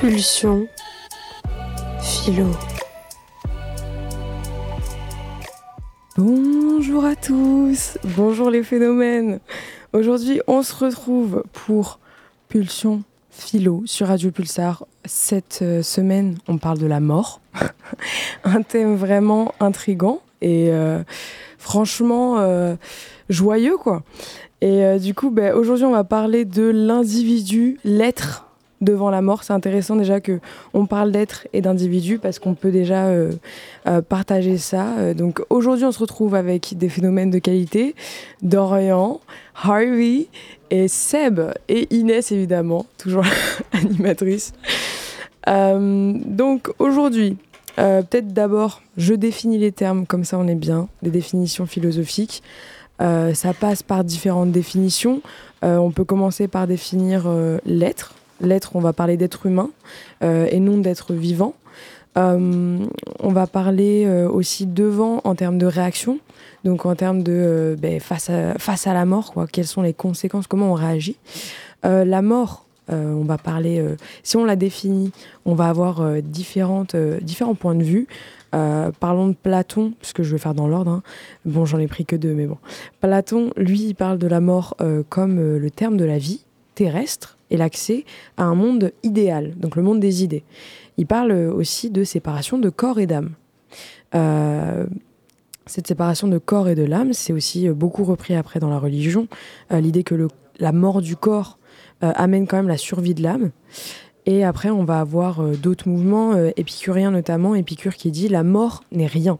Pulsion. Philo. Bonjour à tous, bonjour les phénomènes. Aujourd'hui, on se retrouve pour Pulsion Philo sur Radio Pulsar. Cette euh, semaine, on parle de la mort. Un thème vraiment intrigant et euh, franchement euh, joyeux, quoi. Et du coup, ben, aujourd'hui, on va parler de l'individu, l'être devant la mort. C'est intéressant déjà que on parle d'être et d'individu parce qu'on peut déjà euh, euh, partager ça. Euh, donc aujourd'hui, on se retrouve avec des phénomènes de qualité. Dorian, Harvey et Seb et Inès évidemment, toujours animatrice. donc aujourd'hui, peut-être d'abord, je définis les termes comme ça on est bien, des définitions philosophiques. ça passe par différentes définitions. on peut commencer par définir l'être, l'être, on va parler d'être humain euh, et non d'être vivant. Euh, on va parler euh, aussi devant en termes de réaction, donc en termes de ben, face, à, face à la mort, quoi, quelles sont les conséquences, comment on réagit? la mort, on va parler, si on la définit, on va avoir différentes, différents points de vue. parlons de Platon, puisque je vais faire dans l'ordre. Hein. Bon, j'en ai pris que deux, mais bon. Platon, lui, il parle de la mort comme le terme de la vie terrestre, et l'accès à un monde idéal, donc le monde des idées. Il parle aussi de séparation de corps et d'âme. Euh, cette séparation de corps et de l'âme, c'est aussi beaucoup repris après dans la religion, euh, l'idée que la mort du corps euh, amène quand même la survie de l'âme. Et après, on va avoir d'autres mouvements, épicuriens notamment, Épicure qui dit la mort n'est rien.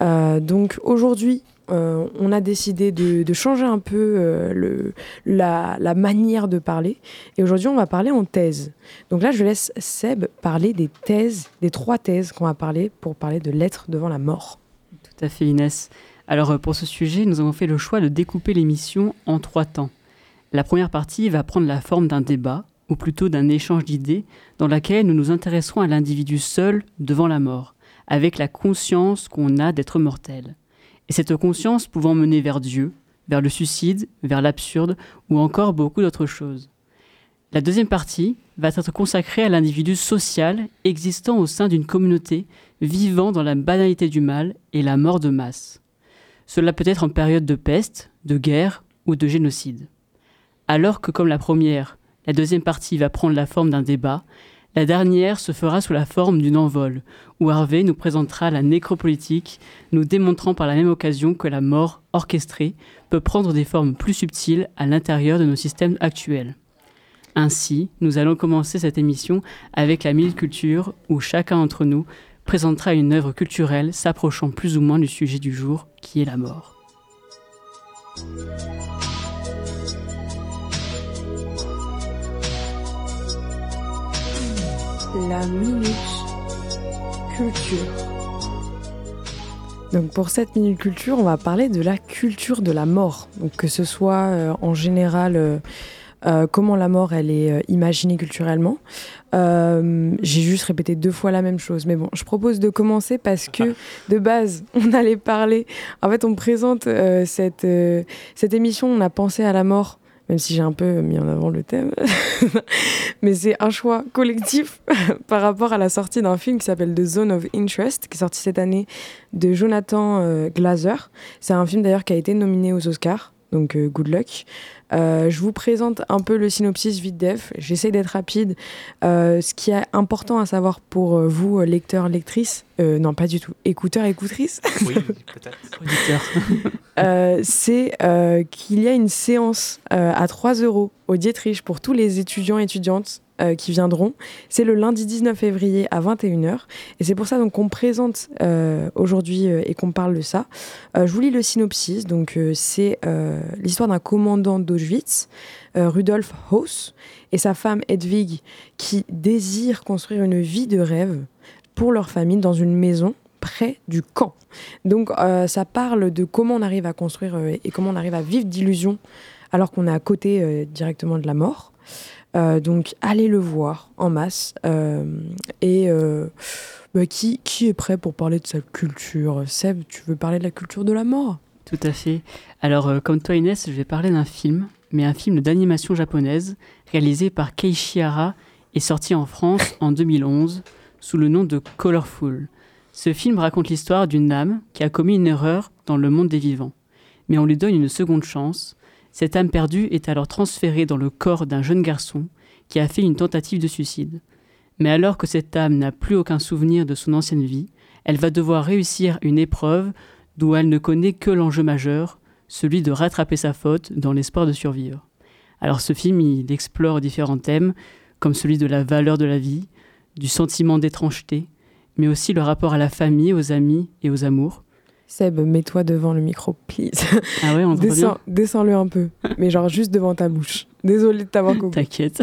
donc aujourd'hui, euh, on a décidé de, changer un peu euh, la, manière de parler. Et aujourd'hui, on va parler en thèse. Donc là, je laisse Seb parler des thèses, des trois thèses qu'on va parler pour parler de l'être devant la mort. Tout à fait, Inès. Alors, euh, pour ce sujet, nous avons fait le choix de découper l'émission en trois temps. La première partie va prendre la forme d'un débat, ou plutôt d'un échange d'idées, dans laquelle nous nous intéresserons à l'individu seul devant la mort, avec la conscience qu'on a d'être mortel et cette conscience pouvant mener vers Dieu, vers le suicide, vers l'absurde ou encore beaucoup d'autres choses. La deuxième partie va être consacrée à l'individu social existant au sein d'une communauté vivant dans la banalité du mal et la mort de masse. Cela peut être en période de peste, de guerre ou de génocide. Alors que comme la première, la deuxième partie va prendre la forme d'un débat, la dernière se fera sous la forme d'une envol, où Harvey nous présentera la nécropolitique, nous démontrant par la même occasion que la mort orchestrée peut prendre des formes plus subtiles à l'intérieur de nos systèmes actuels. Ainsi, nous allons commencer cette émission avec la Mille Culture, où chacun d'entre nous présentera une œuvre culturelle s'approchant plus ou moins du sujet du jour, qui est la mort. La minute culture. Donc pour cette minute culture, on va parler de la culture de la mort. Donc que ce soit euh, en général euh, euh, comment la mort elle est imaginée culturellement. J'ai juste répété deux fois la même chose, mais bon, je propose de commencer parce que de base, on allait parler. En fait, on présente cette cette émission. On a pensé à la mort même si j'ai un peu mis en avant le thème. Mais c'est un choix collectif par rapport à la sortie d'un film qui s'appelle The Zone of Interest, qui est sorti cette année de Jonathan euh, Glazer. C'est un film d'ailleurs qui a été nominé aux Oscars donc euh, good luck. Euh, je vous présente un peu le synopsis vite def. J'essaie d'être rapide. Euh, ce qui est important à savoir pour vous, lecteurs, lectrices, non pas du tout, écouteurs, écoutrices, oui, peut-être, c'est qu'il y a une séance à 3 euros au Dietrich pour tous les étudiants et étudiantes euh, qui viendront. C'est le lundi 19 février à 21h. Et c'est pour ça donc qu'on présente euh, aujourd'hui euh, et qu'on parle de ça. je vous lis le synopsis. Donc c'est l'histoire d'un commandant d'Auschwitz, Rudolf Haus, et sa femme Hedwig, qui désirent construire une vie de rêve pour leur famille dans une maison près du camp. Donc ça parle de comment on arrive à construire et comment on arrive à vivre d'illusions alors qu'on est à côté directement de la mort. Euh, donc allez le voir en masse. Euh, et euh, bah, qui, qui est prêt pour parler de sa culture? Seb, tu veux parler de la culture de la mort? Tout à fait. Alors comme toi Inès, je vais parler d'un film, mais un film d'animation japonaise réalisé par Keiichi Hara est sorti en France en 2011 sous le nom de Colorful. Ce film raconte l'histoire d'une âme qui a commis une erreur dans le monde des vivants. Mais on lui donne une seconde chance. Cette âme perdue est alors transférée dans le corps d'un jeune garçon qui a fait une tentative de suicide. Mais alors que cette âme n'a plus aucun souvenir de son ancienne vie, elle va devoir réussir une épreuve d'où elle ne connaît que l'enjeu majeur, celui de rattraper sa faute dans l'espoir de survivre. Alors ce film, il explore différents thèmes, comme celui de la valeur de la vie, du sentiment d'étrangeté, mais aussi le rapport à la famille, aux amis et aux amours. Seb, mets-toi devant le micro, please. Ah ouais, on bien Descends-le un peu, mais genre juste devant ta bouche. Désolé de t'avoir coupé. T'inquiète.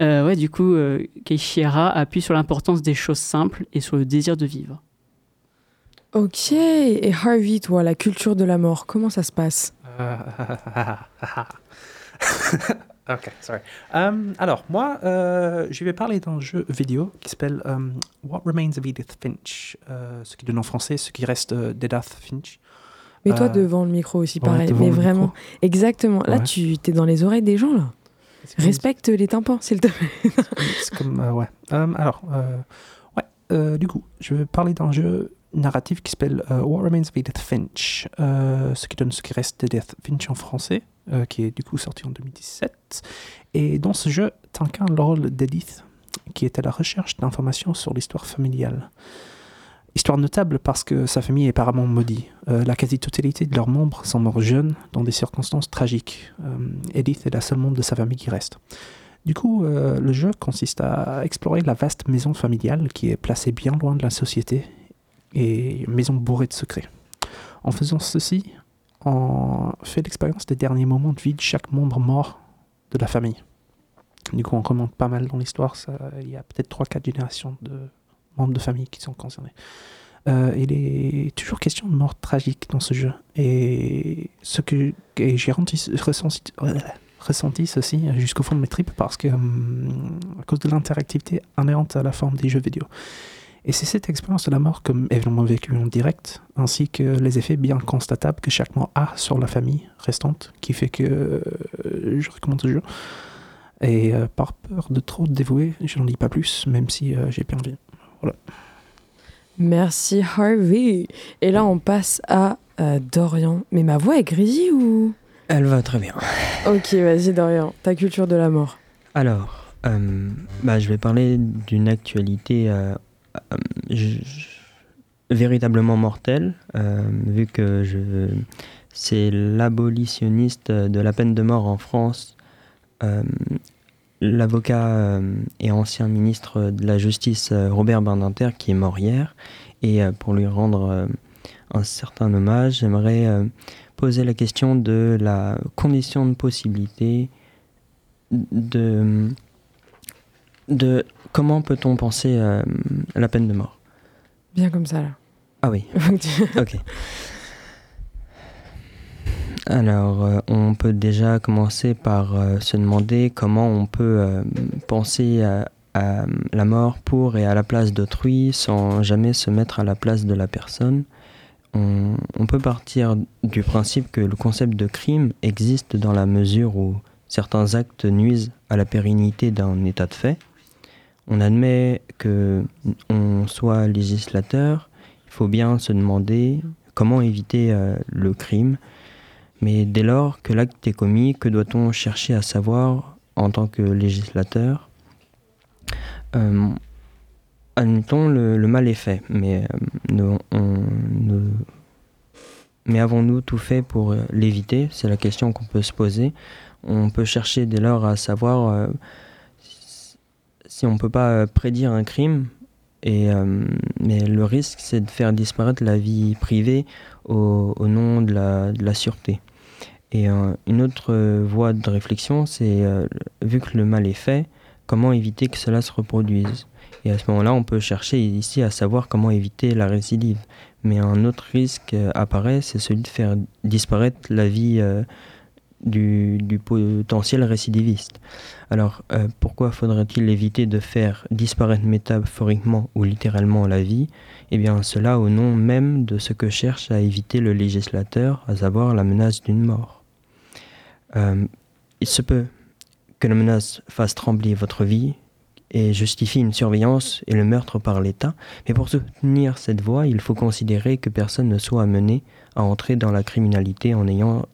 Euh, ouais, du coup, euh, Keishira appuie sur l'importance des choses simples et sur le désir de vivre. Ok, et Harvey, toi, la culture de la mort, comment ça se passe? ok, sorry. Um, alors, moi, euh, je vais parler d'un jeu vidéo qui s'appelle um, What Remains of Edith Finch, euh, ce qui donne en français ce qui reste euh, d'Edith Finch. Mets-toi Euh, devant le micro aussi, pareil. mais vraiment, micro. exactement. Là, Ouais. tu es dans les oreilles des gens, là. Respecte les tympans, s'il te plaît. C'est comme, ouais. Um, alors, ouais, du coup, je vais parler d'un jeu narratif qui s'appelle euh, What Remains of Edith Finch, euh, ce qui donne ce qui reste d'Edith Finch en français, euh, qui est du coup sorti en 2017. Et dans ce jeu, t'incarnes le rôle d'Edith, qui est à la recherche d'informations sur l'histoire familiale. Histoire notable parce que sa famille est apparemment maudite. La quasi-totalité de leurs membres sont morts jeunes dans des circonstances tragiques. Edith est la seule membre de sa famille qui reste. Du coup, le jeu consiste à explorer la vaste maison familiale qui est placée bien loin de la société et maison bourrée de secrets. En faisant ceci, on fait l'expérience des derniers moments de vie de chaque membre mort de la famille. Du coup, on remonte pas mal dans l'histoire. Il y a peut-être 3-4 générations de membres de famille qui sont concernés. Euh, il est toujours question de mort tragique dans ce jeu. Et ce que j'ai ressenti, ressenti ceci jusqu'au fond de mes tripes parce que, hum, à cause de l'interactivité inhérente à la forme des jeux vidéo. Et c'est cette expérience de la mort comme événement vécu en direct, ainsi que les effets bien constatables que chaque mort a sur la famille restante, qui fait que euh, je recommande ce jeu. Et euh, par peur de trop dévouer, je n'en dis pas plus, même si euh, j'ai bien envie. Merci, Harvey. Et là, on passe à euh, Dorian. Mais ma voix est grésille ou? Elle va très bien. Ok, vas-y, Dorian. Ta culture de la mort. Alors, euh, bah, je vais parler d'une actualité je- véritablement mortelle, euh, vu que c'est l'abolitionniste de la peine de mort en France, euh, l'avocat euh, et ancien ministre de la Justice euh, Robert Badinter, qui est mort hier. Et euh, pour lui rendre euh, un certain hommage, j'aimerais euh, poser la question de la condition de possibilité de, de comment peut-on penser euh, à la peine de mort? Bien comme ça, là. Ah oui, ok. Alors, euh, on peut déjà commencer par euh, se demander comment on peut euh, penser à, à la mort pour et à la place d'autrui sans jamais se mettre à la place de la personne. On, on peut partir du principe que le concept de crime existe dans la mesure où certains actes nuisent à la pérennité d'un état de fait. On admet que on soit législateur, il faut bien se demander comment éviter euh, le crime. Mais dès lors que l'acte est commis, que doit-on chercher à savoir en tant que législateur? Euh, Admettons, le, mal est fait, mais, euh, avons-nous tout fait pour l'éviter? C'est la question qu'on peut se poser. On peut chercher dès lors à savoir si on ne peut pas euh, prédire un crime, et, euh, mais le risque, c'est de faire disparaître la vie privée au, nom de la, de la sûreté. Et euh, une autre voie de réflexion, c'est, vu que le mal est fait, comment éviter que cela se reproduise? Et à ce moment-là, on peut chercher ici à savoir comment éviter la récidive. Mais un autre risque apparaît, c'est celui de faire disparaître la vie du, potentiel récidiviste. Alors, euh, pourquoi faudrait-il éviter de faire disparaître métaphoriquement ou littéralement la vie? Eh bien, cela au nom même de ce que cherche à éviter le législateur, à savoir la menace d'une mort. Euh, il se peut que la menace fasse trembler votre vie, et justifie une surveillance et le meurtre par l'État. Mais pour soutenir cette voie, il faut considérer que personne ne soit amené à entrer dans la criminalité en ayant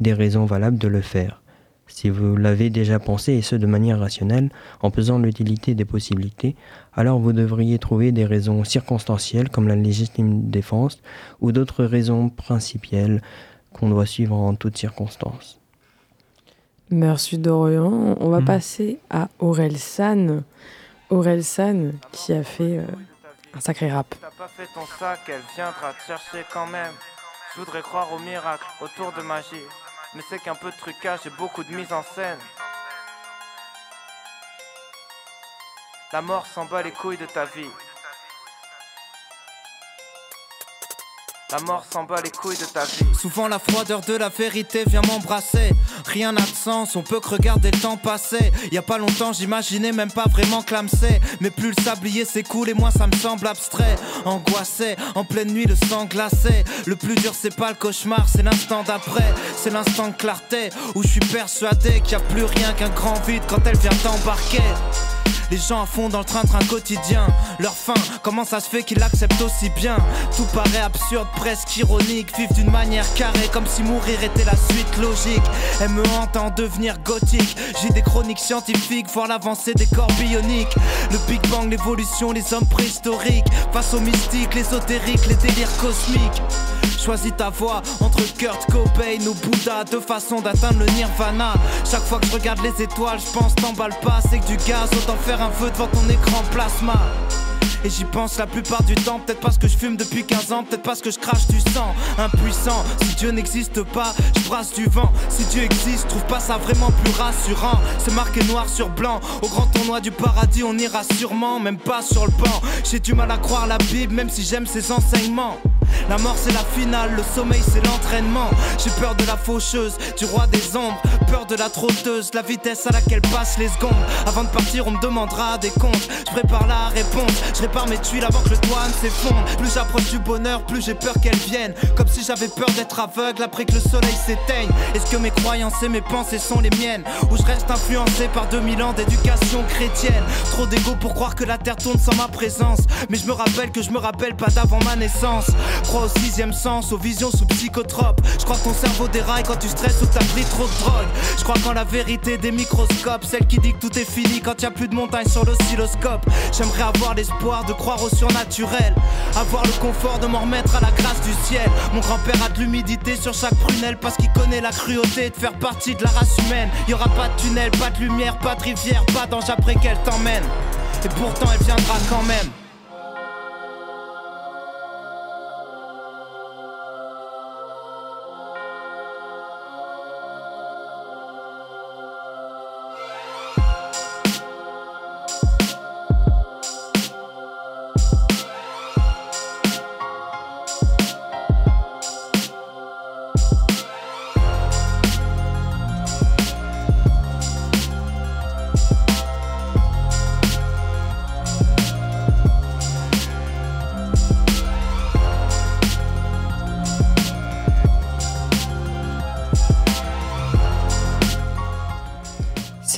des raisons valables de le faire. Si vous l'avez déjà pensé, et ce de manière rationnelle, en pesant l'utilité des possibilités, alors vous devriez trouver des raisons circonstancielles comme la légitime défense ou d'autres raisons principielles qu'on doit suivre en toutes circonstances. Merci Dorian. On va Mhm. passer à Aurel San. Aurel San qui a fait euh, un sacré rap. T'as pas fait ton sac, elle viendra te chercher quand même. Je voudrais croire au miracle, autour de magie. Mais c'est qu'un peu de trucage et beaucoup de mise en scène. La mort s'en bat les couilles de ta vie. La mort s'en bat les couilles de ta vie. Souvent la froideur de la vérité vient m'embrasser. Rien n'a de sens, on peut que regarder le temps passer. Y a pas longtemps, j'imaginais même pas vraiment clamser. Mais plus le sablier s'écoule et moins ça me semble abstrait. Angoissé, en pleine nuit, le sang glacé. Le plus dur, c'est pas le cauchemar, c'est l'instant d'après. C'est l'instant de clarté où je suis persuadé qu'il y a plus rien qu'un grand vide quand elle vient t'embarquer. Les gens à fond dans le train-train quotidien. Leur fin, comment ça se fait qu'ils l'acceptent aussi bien? Tout paraît absurde, presque ironique. Vivent d'une manière carrée, comme si mourir était la suite logique. Elle me hante à en devenir gothique. J'ai des chroniques scientifiques, voir l'avancée des corps bioniques. Le Big Bang, l'évolution, les hommes préhistoriques. Face aux mystiques, l'ésotérique, les délires cosmiques. Choisis ta voie entre Kurt Cobain ou Bouddha, deux façons d'atteindre le nirvana. Chaque fois que je regarde les étoiles, je pense t'emballe pas, c'est que du gaz, autant faire un feu devant ton écran plasma. Et j'y pense la plupart du temps, peut-être parce que je fume depuis 15 ans, peut-être parce que je crache du sang. Impuissant, si Dieu n'existe pas, je brasse du vent. Si Dieu existe, trouve pas ça vraiment plus rassurant. C'est marqué noir sur blanc, au grand tournoi du paradis, on ira sûrement, même pas sur le banc. J'ai du mal à croire la Bible, même si j'aime ses enseignements. La mort c'est la finale, le sommeil c'est l'entraînement. J'ai peur de la faucheuse, du roi des ombres, peur de la trotteuse, la vitesse à laquelle passent les secondes. Avant de partir, on me demandera des comptes. Je prépare la réponse, je répare mes tuiles avant que le toit ne s'effondre. Plus j'approche du bonheur, plus j'ai peur qu'elle vienne. Comme si j'avais peur d'être aveugle après que le soleil s'éteigne. Est-ce que mes croyances et mes pensées sont les miennes? Ou je reste influencé par 2000 ans d'éducation chrétienne? Trop d'ego pour croire que la terre tourne sans ma présence. Mais je me rappelle que je me rappelle pas d'avant ma naissance. Crois au sixième sens, aux visions sous psychotrope. Je crois que ton cerveau déraille quand tu stresses ou t'as pris trop de drogue. Je crois qu'en la vérité des microscopes, celle qui dit que tout est fini quand y a plus de montagne sur l'oscilloscope. J'aimerais avoir l'espoir de croire au surnaturel, avoir le confort de m'en remettre à la grâce du ciel. Mon grand-père a de l'humidité sur chaque prunelle parce qu'il connaît la cruauté de faire partie de la race humaine. Y aura pas de tunnel, pas de lumière, pas de rivière, pas d'ange après qu'elle t'emmène. Et pourtant elle viendra quand même.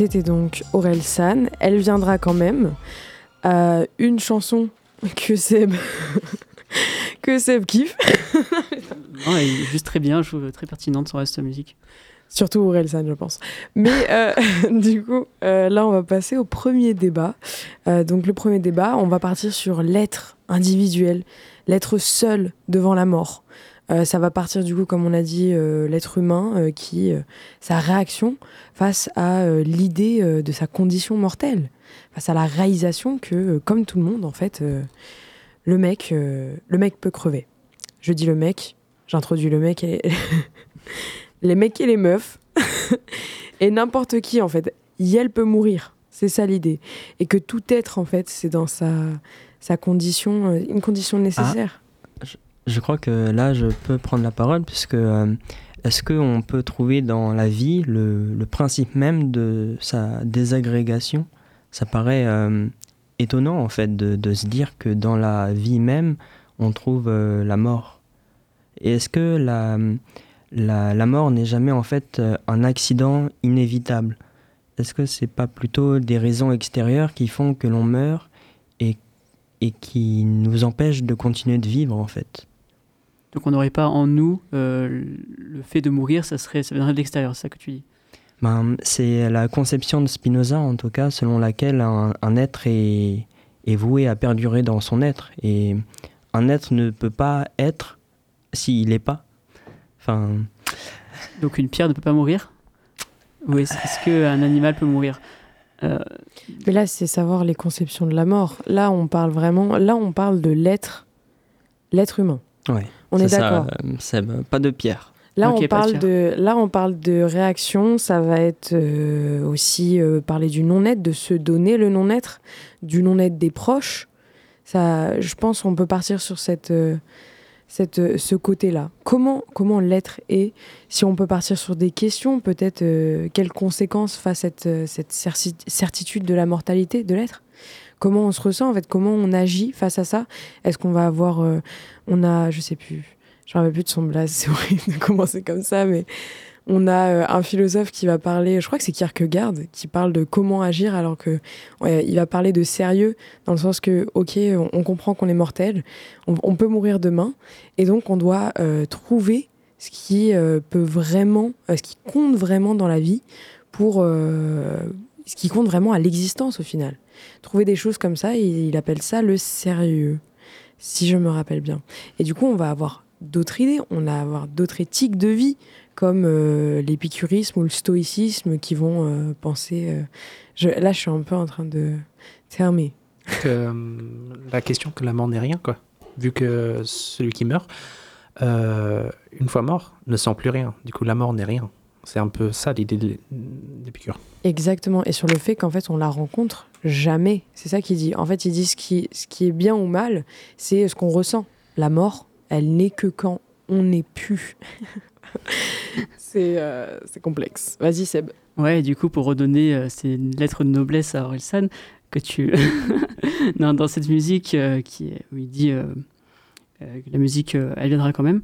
C'était donc Aurel San. Elle viendra quand même. Euh, une chanson que Seb que Seb kiffe. Non, elle est juste très bien, je trouve très pertinente son reste musique. Surtout Aurel San, je pense. Mais euh, du coup, euh, là, on va passer au premier débat. Euh, donc, le premier débat, on va partir sur l'être individuel, l'être seul devant la mort. Euh, ça va partir, du coup, comme on a dit, euh, l'être humain euh, qui, sa réaction face à l'idée de sa condition mortelle, face à la réalisation que, comme tout le monde, en fait, le mec, le mec peut crever. Je dis le mec, j'introduis le mec et les mecs et les meufs et n'importe qui en fait. Yel peut mourir, c'est ça l'idée, et que tout être en fait, c'est dans sa sa condition, une condition nécessaire. Je crois que là, je peux prendre la parole, puisque euh, est-ce qu'on peut trouver dans la vie le, principe même de sa désagrégation? Ça paraît euh, étonnant, en fait, de, se dire que dans la vie même, on trouve euh, la mort. Et est-ce que la, la, mort n'est jamais, en fait, un accident inévitable? Est-ce que c'est pas plutôt des raisons extérieures qui font que l'on meurt et, et qui nous empêchent de continuer de vivre en fait? Donc on n'aurait pas en nous euh, le fait de mourir, ça serait ça viendrait de l'extérieur, c'est ça que tu dis? Ben, C'est la conception de Spinoza en tout cas, selon laquelle un, un être est, est voué à perdurer dans son être et un être ne peut pas être s'il n'est pas. Enfin, Donc une pierre ne peut pas mourir? Ou est-ce est-ce qu'un animal peut mourir? Euh, Mais là, c'est savoir les conceptions de la mort. Là, on parle vraiment. Là, on parle de l'être, l'être humain. ouais. On est C'est ça, d'accord. euh, Seb, pas de pierre. Là, on parle de, là, on parle de réaction. Ça va être euh, aussi euh, parler du non-être, de se donner le non-être, du non-être des proches. Ça, je pense, on peut partir sur cette, euh, cette, euh, ce côté-là. Comment, comment l'être est? Si on peut partir sur des questions, peut-être euh, quelles conséquences face cette, cette certi- certitude de la mortalité de l'être? Comment on se ressent en Comment on agit face à ça. Est-ce qu'on va avoir, euh, on a, je sais plus, je me rappelle plus de son blaze, c'est horrible de commencer comme ça, mais on a euh, un philosophe qui va parler, je crois que c'est Kierkegaard, qui parle de comment agir alors que va parler de sérieux dans le sens que, ok, on, on comprend qu'on est mortel, on, on peut mourir demain, et donc on doit euh, trouver ce qui peut vraiment, ce qui compte vraiment dans la vie pour ce qui compte vraiment à l'existence au final. Trouver des choses comme ça, il, il appelle ça le sérieux, si je me rappelle bien. Et du coup, on va avoir d'autres idées, on va avoir d'autres éthiques de vie, comme euh, l'épicurisme ou le stoïcisme, qui vont euh, penser. euh, je, là, je suis un peu en train de terminer. la question que la mort n'est rien, quoi. Vu que celui qui meurt, une fois mort, ne sent plus rien. Du coup, la mort n'est rien. C'est un peu ça l'idée de- d'Épicure. Exactement. Et sur le fait qu'en fait, on la rencontre jamais. C'est ça qu'il dit. En fait, il dit ce qui, ce qui est bien ou mal, c'est ce qu'on ressent. La mort, elle n'est que quand on n'est plus. c'est euh, c'est complexe. Vas-y, Seb. Ouais, et du coup, pour redonner euh, ces lettres de noblesse à Orelsan, que tu. non, dans cette musique euh, qui est- où il dit euh, euh, que la musique, euh, elle viendra quand même,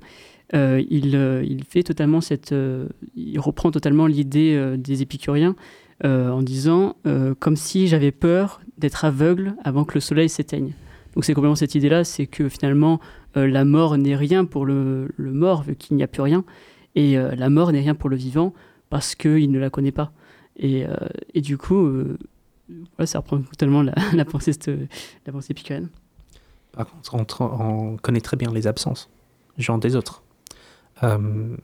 euh, il, euh, il fait totalement cette. euh, il reprend totalement l'idée des épicuriens en disant comme si j'avais peur d'être aveugle avant que le soleil s'éteigne. Donc, c'est complètement cette idée-là, c'est que finalement, la mort n'est rien pour le, mort, vu qu'il n'y a plus rien, et la mort n'est rien pour le vivant parce qu'il ne la connaît pas. Et, du coup, ça reprend totalement la, pensée, la pensée épicurienne. Par contre, on, on connaît très bien les absences, genre des autres. Euh,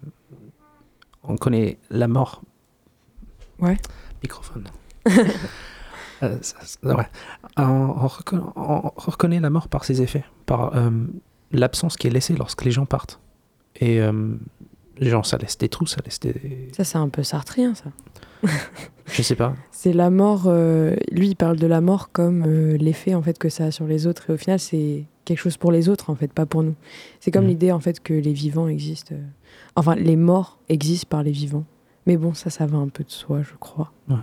on connaît la mort. Ouais. Microphone. Euh, ça- ça- ouais. on, on on reconnaît la mort par ses effets, par euh, l'absence qui est laissée lorsque les gens partent. Et les gens, ça laisse des trous, ça laisse des. Ça, c'est un peu sartrien, ça. Je sais pas. C'est la mort. euh, lui, il parle de la mort comme euh, l'effet en fait que ça a sur les autres. Et au final, c'est quelque chose pour les autres, en fait, pas pour nous. C'est comme Mhm. l'idée en fait que les vivants existent. euh, Enfin, les morts existent par les vivants. Mais bon, ça, ça va un peu de soi, je crois. Ouais.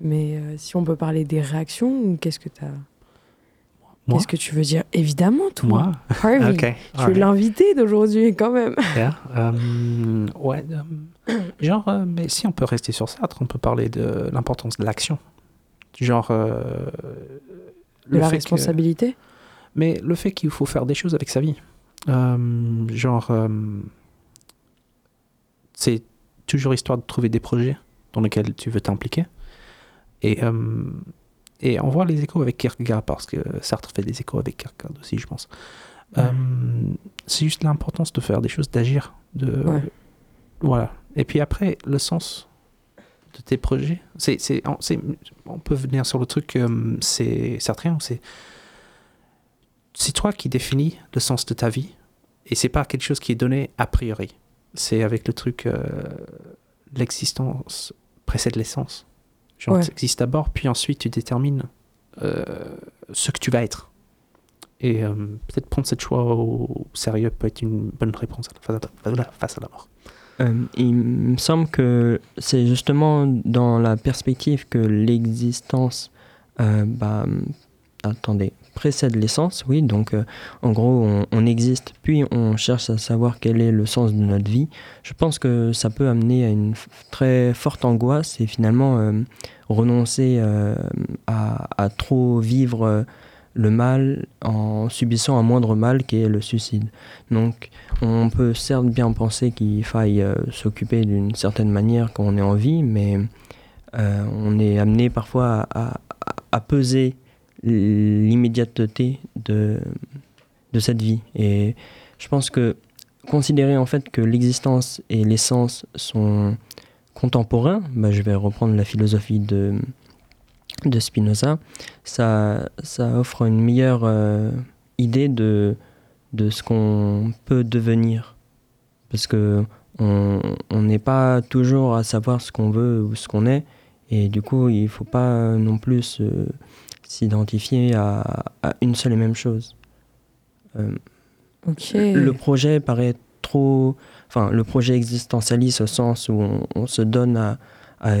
Mais si on peut parler des réactions, qu'est-ce que tu as Qu'est-ce que tu veux dire? Évidemment, toi. Moi Harvey, tu es alright. l'invité d'aujourd'hui, quand même. Yeah, euh, ouais, euh, genre, euh, mais si on peut rester sur Sartre, on peut parler de l'importance de l'action. Genre, euh, De la fait que- responsabilité? mais le fait qu'il faut faire des choses avec sa vie. Euh, genre, c'est toujours histoire de trouver des projets dans lesquels tu veux t'impliquer. Et, et on voit les échos avec Kierkegaard, parce que Sartre fait des échos avec Kierkegaard aussi, je pense. Euh, c'est juste l'importance de faire des choses, d'agir. De, Ouais. Voilà. Et puis après, le sens de tes projets. C'est, c'est, on, peut venir sur le truc, euh, c'est sartrien, c'est c'est toi qui définis le sens de ta vie et c'est pas quelque chose qui est donné a priori. C'est avec le truc euh, l'existence précède l'essence. Genre Ouais. tu existes d'abord puis ensuite tu détermines euh, ce que tu vas être. Et euh, peut-être prendre cette choix au sérieux peut être une bonne réponse à la- face à la, face à la mort. Euh, il me semble que c'est justement dans la perspective que l'existence, euh, bah, attendez, précède l'essence, oui. Donc, euh, en gros, on, existe, puis on cherche à savoir quel est le sens de notre vie. Je pense que ça peut amener à une très forte angoisse et finalement euh, renoncer euh, à, trop vivre le mal en subissant un moindre mal qui est le suicide. Donc, on peut certes bien penser qu'il faille s'occuper d'une certaine manière quand on est en vie, mais on est amené parfois à peser l'immédiateté de, de cette vie. Et je pense que considérer en fait que l'existence et l'essence sont contemporains, bah, je vais reprendre la philosophie de, de Spinoza, ça, ça offre une meilleure euh, idée de, de ce qu'on peut devenir. Parce que on n'est pas toujours à savoir ce qu'on veut ou ce qu'on est, et du coup, il ne faut pas non plus se, s'identifier à, à, une seule et même chose. Euh. Le projet paraît trop. Enfin, le projet existentialiste au sens où on, on se donne à, à,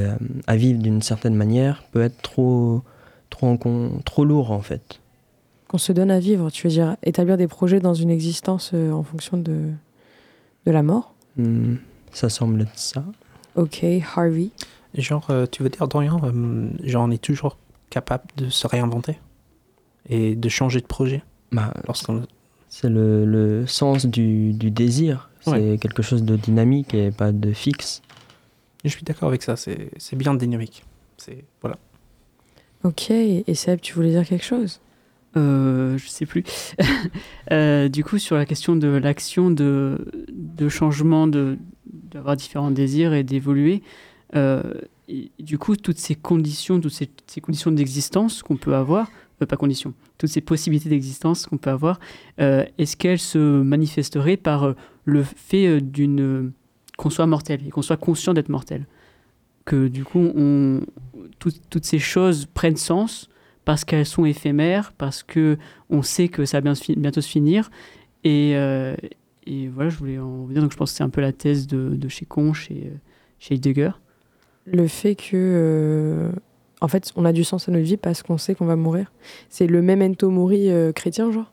à vivre d'une certaine manière peut être trop, trop, trop lourd en fait. Qu'on se donne à vivre, tu veux dire établir des projets dans une existence euh, en fonction de, de la mort? Mmh, Ça semble être ça. Ok, Harvey. Genre, euh, tu veux dire, Dorian, euh, j'en ai toujours capable de se réinventer et de changer de projet bah, C'est le, le, sens du, du désir. C'est ouais. quelque chose de dynamique et pas de fixe. Je suis d'accord avec ça. C'est bien dynamique. Voilà. Ok. Et Seb, tu voulais dire quelque chose? Euh, je sais plus. euh, du coup, sur la question de l'action de, de changement, d'avoir différents désirs et d'évoluer, euh, et du coup, toutes ces conditions, toutes ces, conditions d'existence qu'on peut avoir, euh, pas conditions, toutes ces possibilités d'existence qu'on peut avoir, euh, est-ce qu'elles se manifesteraient par euh, le fait qu'on soit mortel et qu'on soit conscient d'être mortel? Que du coup, toutes ces choses prennent sens parce qu'elles sont éphémères, parce que on sait que ça va bientôt se finir. Et, voilà, je voulais en dire. Donc, je pense que c'est un peu la thèse de, de chez Conch et chez Heidegger le fait que euh, en fait on a du sens à notre vie parce qu'on sait qu'on va mourir. C'est le même ento mori euh, chrétien genre.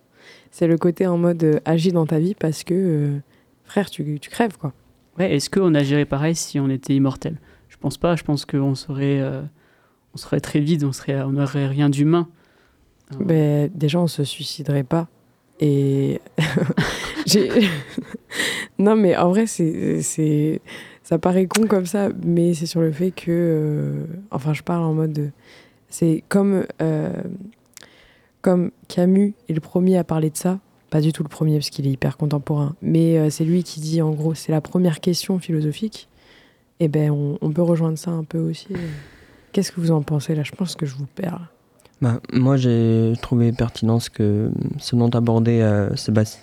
C'est le côté en mode euh, agis dans ta vie parce que frère tu, tu, crèves quoi. Ouais est-ce qu'on agirait pareil si on était immortel? Je pense pas. Je pense qu'on serait on serait très vide on serait on n'aurait rien d'humain. Ben, déjà on se suiciderait pas. Et non mais en vrai c'est ça paraît con comme ça, mais c'est sur le fait que. Euh, enfin, je parle en mode. De, c'est comme. Euh, comme Camus est le premier à parler de ça, pas du tout le premier parce qu'il est hyper contemporain, mais euh, c'est lui qui dit en gros, c'est la première question philosophique. Et eh ben, on, on, peut rejoindre ça un peu aussi. Qu'est-ce que vous en pensez là? Je pense que je vous perds. Bah, moi, j'ai trouvé pertinent ce, que, ce dont abordait euh, Sébastien,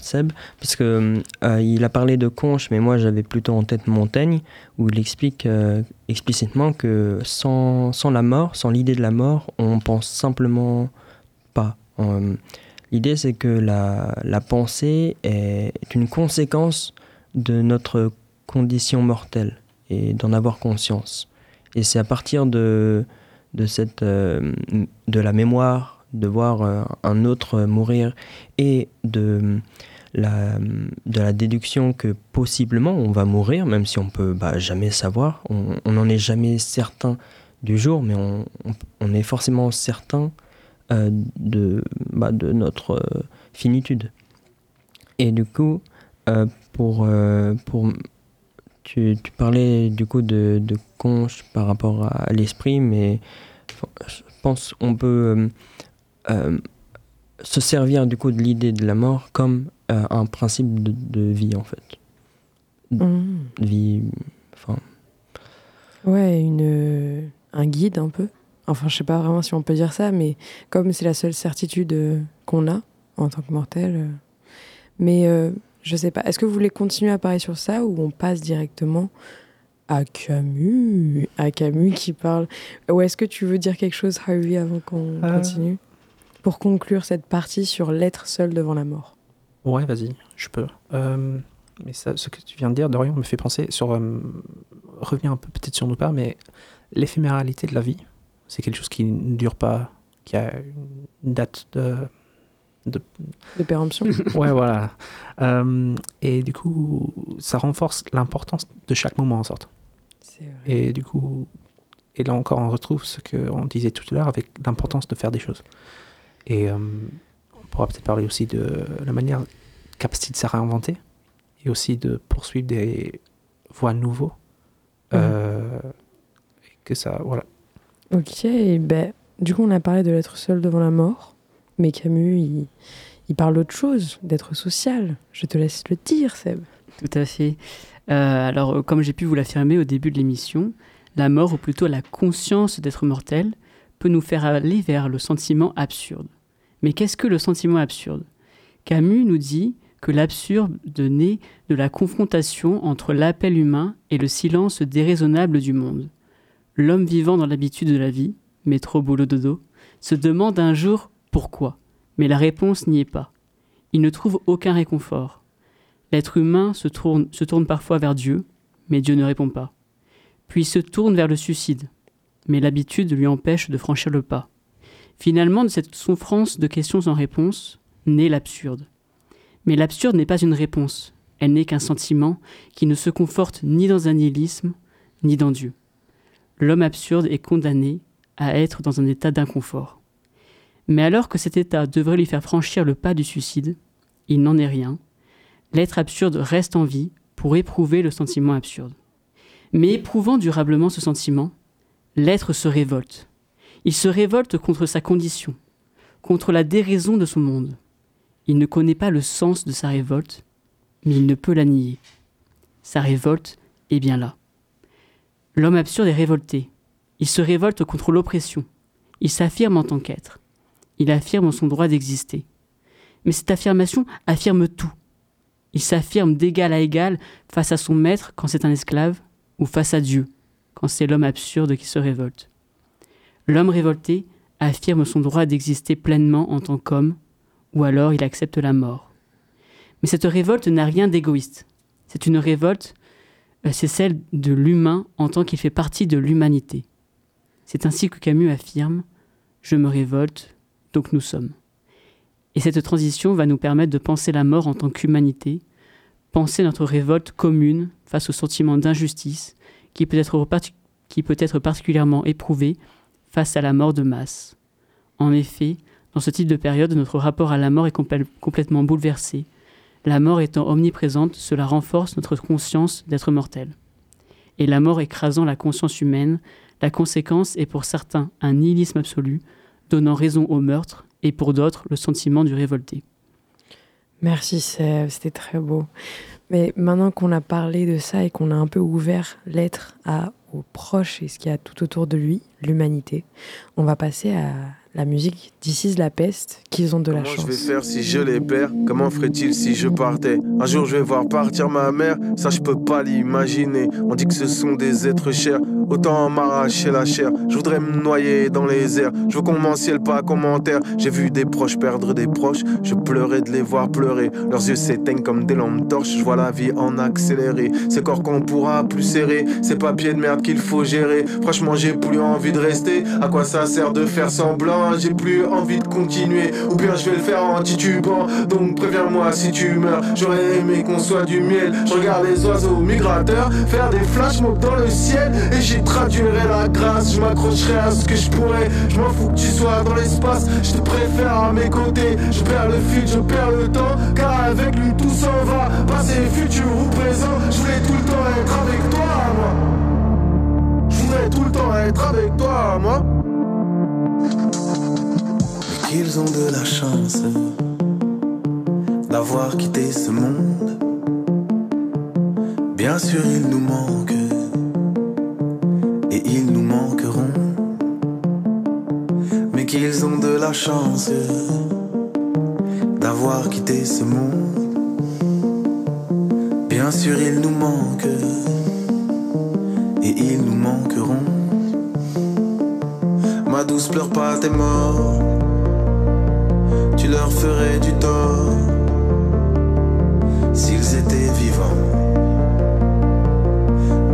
Seb, parce que euh, il a parlé de Conche, mais moi j'avais plutôt en tête Montaigne, où il explique euh, explicitement que sans, sans la mort, sans l'idée de la mort, on pense simplement pas. Euh, l'idée, c'est que la, la pensée est une conséquence de notre condition mortelle et d'en avoir conscience. Et c'est à partir de de, cette, de la mémoire, de voir euh, un autre mourir et de la, de la déduction que possiblement on va mourir, même si on peut bah, jamais savoir. On n'en est jamais certain du jour, mais on, on, on est forcément certain euh, de, bah, de notre euh, finitude. Et du coup, euh, pour, pour tu, tu, parlais du coup de, de conche par rapport à l'esprit, mais je pense qu'on peut euh, euh, se servir du coup de l'idée de la mort comme euh, un principe de, de, vie en fait. Mmh. Vie, enfin. Ouais, une, un guide un peu. Enfin, je sais pas vraiment si on peut dire ça, mais comme c'est la seule certitude qu'on a en tant que mortel. Mais je sais pas. Est-ce que vous voulez continuer à parler sur ça ou on passe directement à Camus À Camus qui parle? Ou est-ce que tu veux dire quelque chose, Harvey, avant qu'on euh... continue? Pour conclure cette partie sur l'être seul devant la mort. Ouais, vas-y, je peux. Euh, mais ça, ce que tu viens de dire, Dorian, me fait penser sur. Euh, revenir un peu peut-être sur nos pas, mais l'éphéméralité de la vie, c'est quelque chose qui ne dure pas qui a une date de. de De péremption. ouais, voilà. Euh, et du coup, ça renforce l'importance de chaque moment en sorte. Vrai. Et du coup, et là encore, on retrouve ce qu'on disait tout à l'heure avec l'importance de faire des choses. Et euh, on pourra peut-être parler aussi de la manière, capacité de se réinventer et aussi de poursuivre des voies nouveaux. Euh, et que ça, voilà. Ok, ben, du coup, on a parlé de l'être seul devant la mort, mais Camus, il, il parle d'autre chose, d'être social. Je te laisse le dire, Seb. Tout à fait. Euh, alors, comme j'ai pu vous l'affirmer au début de l'émission, la mort, ou plutôt la conscience d'être mortel, peut nous faire aller vers le sentiment absurde. Mais qu'est-ce que le sentiment absurde? Camus nous dit que l'absurde naît de la confrontation entre l'appel humain et le silence déraisonnable du monde. L'homme vivant dans l'habitude de la vie, métro boulot dodo, se demande un jour pourquoi, mais la réponse n'y est pas. Il ne trouve aucun réconfort. L'être humain se tourne, se tourne parfois vers Dieu, mais Dieu ne répond pas. Puis se tourne vers le suicide, mais l'habitude lui empêche de franchir le pas. Finalement, de cette souffrance de questions sans réponse, naît l'absurde. Mais l'absurde n'est pas une réponse, elle n'est qu'un sentiment qui ne se conforte ni dans un nihilisme, ni dans Dieu. L'homme absurde est condamné à être dans un état d'inconfort. Mais alors que cet état devrait lui faire franchir le pas du suicide, il n'en est rien. L'être absurde reste en vie pour éprouver le sentiment absurde. Mais éprouvant durablement ce sentiment, l'être se révolte. Il se révolte contre sa condition, contre la déraison de son monde. Il ne connaît pas le sens de sa révolte, mais il ne peut la nier. Sa révolte est bien là. L'homme absurde est révolté. Il se révolte contre l'oppression. Il s'affirme en tant qu'être. Il affirme son droit d'exister. Mais cette affirmation affirme tout. Il s'affirme d'égal à égal face à son maître quand c'est un esclave, ou face à Dieu quand c'est l'homme absurde qui se révolte. L'homme révolté affirme son droit d'exister pleinement en tant qu'homme, ou alors il accepte la mort. Mais cette révolte n'a rien d'égoïste. C'est une révolte, euh, c'est celle de l'humain en tant qu'il fait partie de l'humanité. C'est ainsi que Camus affirme Je me révolte, donc nous sommes. Et cette transition va nous permettre de penser la mort en tant qu'humanité, penser notre révolte commune face au sentiment d'injustice qui peut être, particulièrement éprouvé face à la mort de masse. En effet, dans ce type de période, notre rapport à la mort est complè- complètement bouleversé. La mort étant omniprésente, cela renforce notre conscience d'être mortel. Et la mort écrasant la conscience humaine, la conséquence est pour certains un nihilisme absolu, donnant raison au meurtre, et pour d'autres le sentiment du révolté. Merci Seb, c'était très beau. Mais maintenant qu'on a parlé de ça et qu'on a un peu ouvert l'être à aux proches et ce qu'il y a tout autour de lui, l'humanité, on va passer à la musique is la peste, qu'ils ont de la Comment chance. je vais faire si je les perds? Comment ferait-il si je partais? Un jour je vais voir partir ma mère, ça je peux pas l'imaginer. On dit que ce sont des êtres chers, autant m'arracher la chair. Je voudrais me noyer dans les airs, je veux qu'on m'en ciel pas commentaire. J'ai vu des proches perdre des proches, je pleurais de les voir pleurer. Leurs yeux s'éteignent comme des lampes torches, je vois la vie en accéléré. Ces corps qu'on pourra plus serrer, ces papiers de merde qu'il faut gérer. Franchement j'ai plus envie de rester, à quoi ça sert de faire semblant? J'ai plus envie de continuer, ou bien je vais le faire en titubant. Donc préviens-moi si tu meurs, j'aurais aimé qu'on soit du miel. Je regarde les oiseaux migrateurs faire des flash mobs dans le ciel et j'y traduirai la grâce. Je m'accrocherai à ce que je pourrais. Je m'en fous que tu sois dans l'espace, je te préfère à mes côtés. Je perds le fil, je perds le temps, car avec lui tout s'en va. Passé, futur ou présent, je voulais tout le temps être avec toi, moi. Je voudrais tout le temps être avec toi, moi. Qu'ils ont de la chance d'avoir quitté ce monde. Bien sûr, ils nous manquent et ils nous manqueront. Mais qu'ils ont de la chance d'avoir quitté ce monde. Bien sûr, ils nous manquent et ils nous manqueront ma douce, pleure pas tes morts. Tu leur ferais du tort s'ils étaient vivants.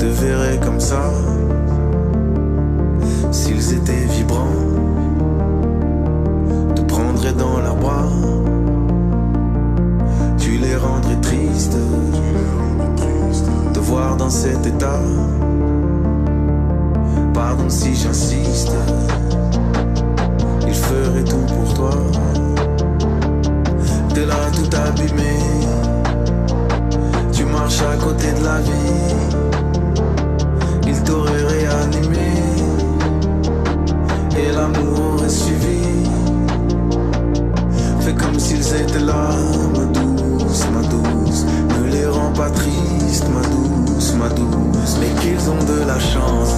Te verrais comme ça s'ils étaient vibrants. Te prendraient dans leurs bras. Tu les rendrais tristes. Te voir dans cet état. Pardon si j'insiste toi. T'es là tout abîmé, tu marches à côté de la vie. Il t'aurait réanimé et l'amour aurait suivi. Fais comme s'ils étaient là, ma douce, ma douce. Ne les rends pas tristes, ma douce, ma douce. Mais qu'ils ont de la chance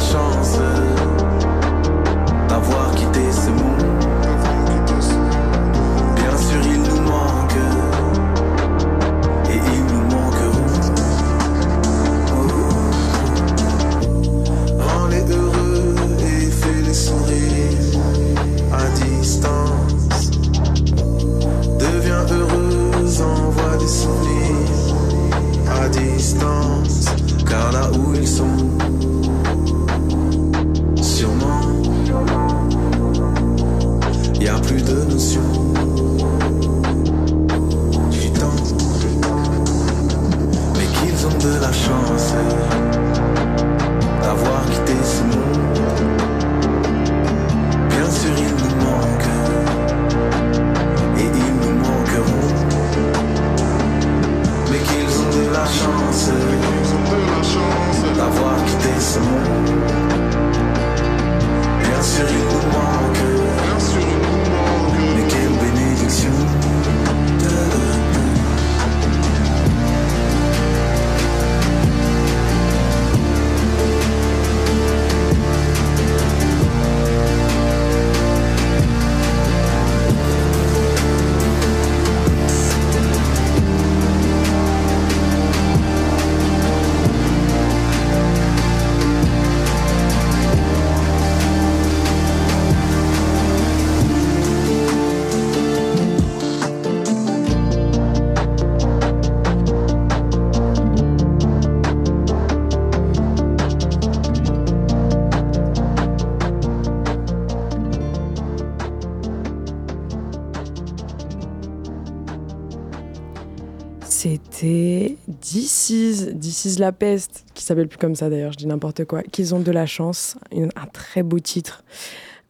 qu'ils ont is la peste, qui s'appelle plus comme ça d'ailleurs, je dis n'importe quoi, qu'ils ont de la chance, un très beau titre.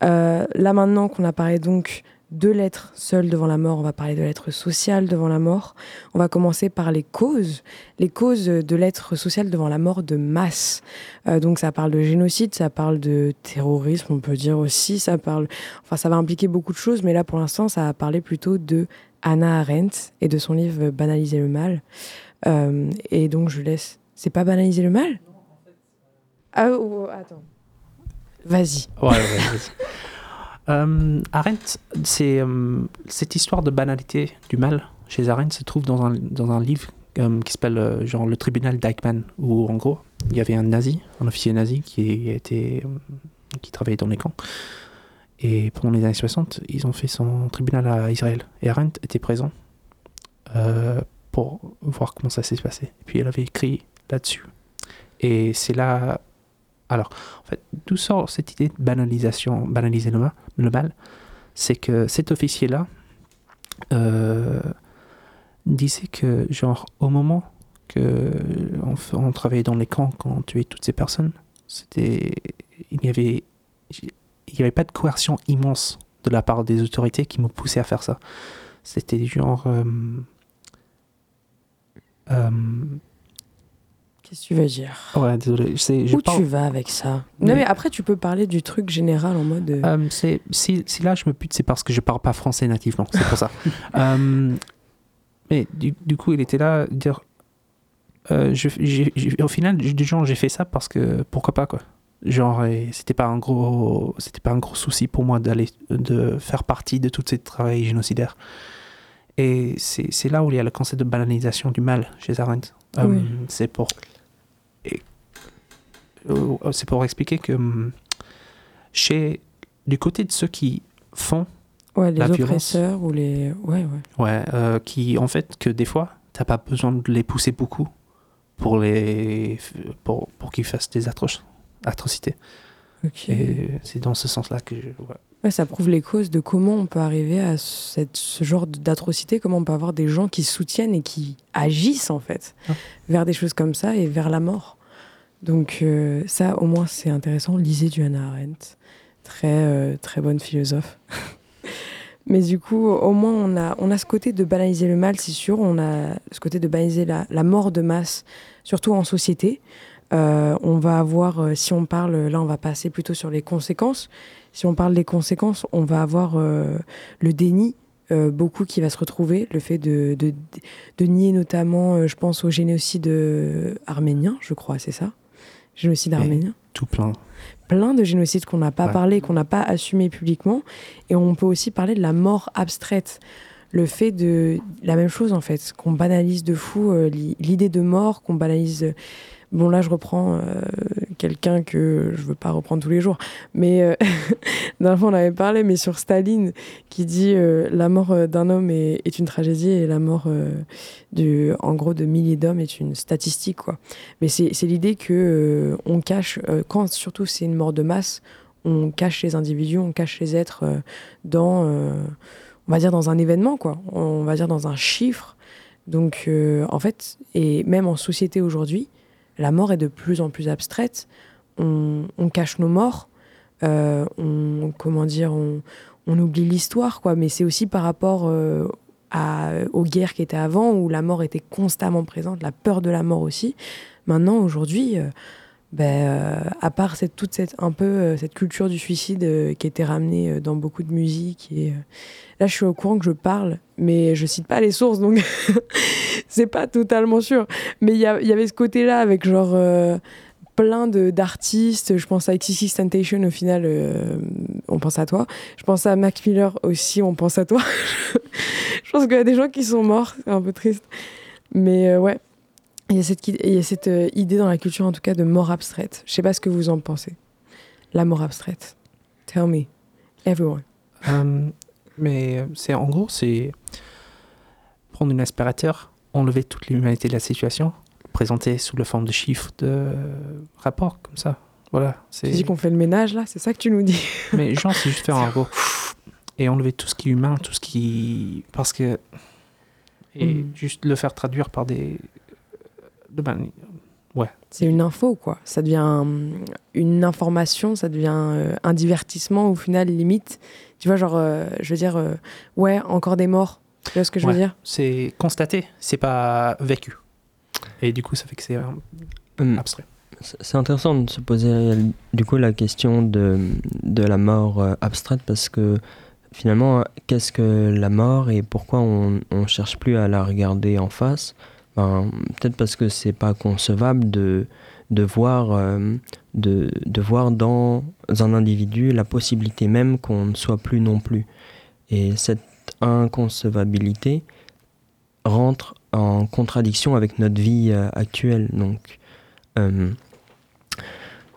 Euh, là maintenant qu'on a parlé donc de l'être seul devant la mort, on va parler de l'être social devant la mort. On va commencer par les causes, les causes de l'être social devant la mort de masse. Euh, donc ça parle de génocide, ça parle de terrorisme, on peut dire aussi, ça parle, enfin ça va impliquer beaucoup de choses, mais là pour l'instant ça va parler plutôt de Hannah Arendt et de son livre Banaliser le mal. Euh, et donc je laisse. C'est pas banaliser le mal Ah oh, oh, attends. Vas-y. Ouais, ouais, vas-y. Euh, Arendt, c'est euh, cette histoire de banalité du mal chez Arendt se trouve dans un, dans un livre euh, qui s'appelle euh, genre le tribunal d'Eichmann où en gros il y avait un nazi, un officier nazi qui était euh, qui travaillait dans les camps et pendant les années 60 ils ont fait son tribunal à Israël et Arendt était présent euh, pour voir comment ça s'est passé et puis elle avait écrit là-dessus et c'est là alors en fait, d'où sort cette idée de banalisation, banaliser le mal, C'est que cet officier-là euh, disait que, genre, au moment que on, travaillait dans les camps quand on tuait toutes ces personnes, c'était, il n'y avait, avait pas de coercion immense de la part des autorités qui me poussaient à faire ça. C'était genre, euh, euh, Qu'est-ce que tu veux dire? Ouais, désolé, je Où tu vas avec ça? Mais- Non mais après tu peux parler du truc général en mode. euh, Euh, c'est- si, si là je me pute, c'est parce que je parle pas français nativement, c'est pour ça. Euh, mais du, du coup, il était là, dire. je, au final, du genre, j'ai fait ça parce que pourquoi pas quoi. Genre, c'était pas un gros, c'était pas un gros souci pour moi d'aller, de faire partie de tout ce travail génocidaire. Et c'est, là où il y a le concept de banalisation du mal chez Arendt. Oui. C'est pour, c'est pour expliquer que hum, chez du côté de ceux qui font, ouais, les la violence. oppresseurs ou les. Ouais, ouais. ouais, euh, qui en fait que des fois t'as pas besoin de les pousser beaucoup pour, les, pour, pour qu'ils fassent des atro- atrocités. Ok. Et c'est dans ce sens-là que je. ouais. Ouais, ça prouve les causes de comment on peut arriver à cette, ce genre d'atrocité, comment on peut avoir des gens qui soutiennent et qui agissent en fait Ouais. vers des choses comme ça et vers la mort. Donc euh, ça, au moins, c'est intéressant. Lisez du Hannah Arendt, très euh, très bonne philosophe. Mais du coup, au moins, on a, on a ce côté de banaliser le mal, c'est sûr. On a ce côté de banaliser la, la mort de masse, surtout en société. Euh, on va avoir, si on parle, là, on va passer plutôt sur les conséquences. Si on parle des conséquences, on va avoir le déni, beaucoup qui va se retrouver, le fait de, de, de nier notamment, je pense au génocide arménien, je crois, c'est ça? Génocide arménien Tout plein. plein de génocides qu'on n'a pas Ouais. parlé, qu'on n'a pas assumé publiquement. Et on peut aussi parler de la mort abstraite. Le fait de. La même chose, en fait, qu'on banalise de fou euh, l'i- l'idée de mort, qu'on banalise. euh, Bon, là, je reprends euh, quelqu'un que je veux pas reprendre tous les jours. Mais euh, d'un fois, on avait parlé, mais sur Staline, qui dit euh, la mort euh, d'un homme est, une tragédie et la mort, euh, du, en gros, de milliers d'hommes est une statistique, quoi. Mais c'est l'idée que euh, on cache, quand surtout c'est une mort de masse, on cache les individus, on cache les êtres dans, on va dire dans un événement, quoi. On va dire dans un chiffre. Donc, en fait, et même en société aujourd'hui, la mort est de plus en plus abstraite. On, cache nos morts. euh, on, comment dire, on, oublie l'histoire, quoi. Mais c'est aussi par rapport euh, aux guerres qui étaient avant, où la mort était constamment présente, la peur de la mort aussi. Maintenant, aujourd'hui, euh, ben, euh, à part cette, toute cette, un peu, euh, cette culture du suicide euh, qui était ramenée dans beaucoup de musique, et là, je suis au courant que je parle, mais je cite pas les sources, donc c'est pas totalement sûr. Mais il y, y avait ce côté-là avec genre plein d'artistes. Je pense à XXX Temptation, au final, on pense à toi. Je pense à Mac Miller aussi, on pense à toi. je pense qu'il y a des gens qui sont morts, c'est un peu triste. Mais ouais, il y a cette, il y a cette euh, idée dans la culture, en tout cas, de mort abstraite. Je sais pas ce que vous en pensez. La mort abstraite. Tell me. Everyone. Euh, mais c'est en gros, c'est prendre un aspirateur, enlever toute l'humanité de la situation, présenter sous la forme de chiffres, de rapports, comme ça. Voilà. Tu C'est... dis qu'on fait le ménage, là C'est ça que tu nous dis? Mais genre, c'est juste faire un gros et enlever tout ce qui est humain, tout ce qui. Parce que. Et Mhm. juste le faire traduire par des. De ben, C'est une info, quoi. Ça devient un- une information, ça devient euh, un divertissement au final, limite. Tu vois, genre, euh, je veux dire, euh, ouais, encore des morts. Tu vois ce que je veux dire? C'est constaté, c'est pas vécu. Et du coup, ça fait que c'est euh, Hum, abstrait. C'est intéressant de se poser du coup la question de, de la mort euh, abstraite parce que finalement, qu'est-ce que la mort et pourquoi on ne cherche plus à la regarder en face? Ben, Peut-être parce que c'est pas concevable de, de, voir, euh, de, de voir dans un individu la possibilité même qu'on ne soit plus non plus. Et cette inconcevabilité rentre en contradiction avec notre vie euh, actuelle. Donc, euh,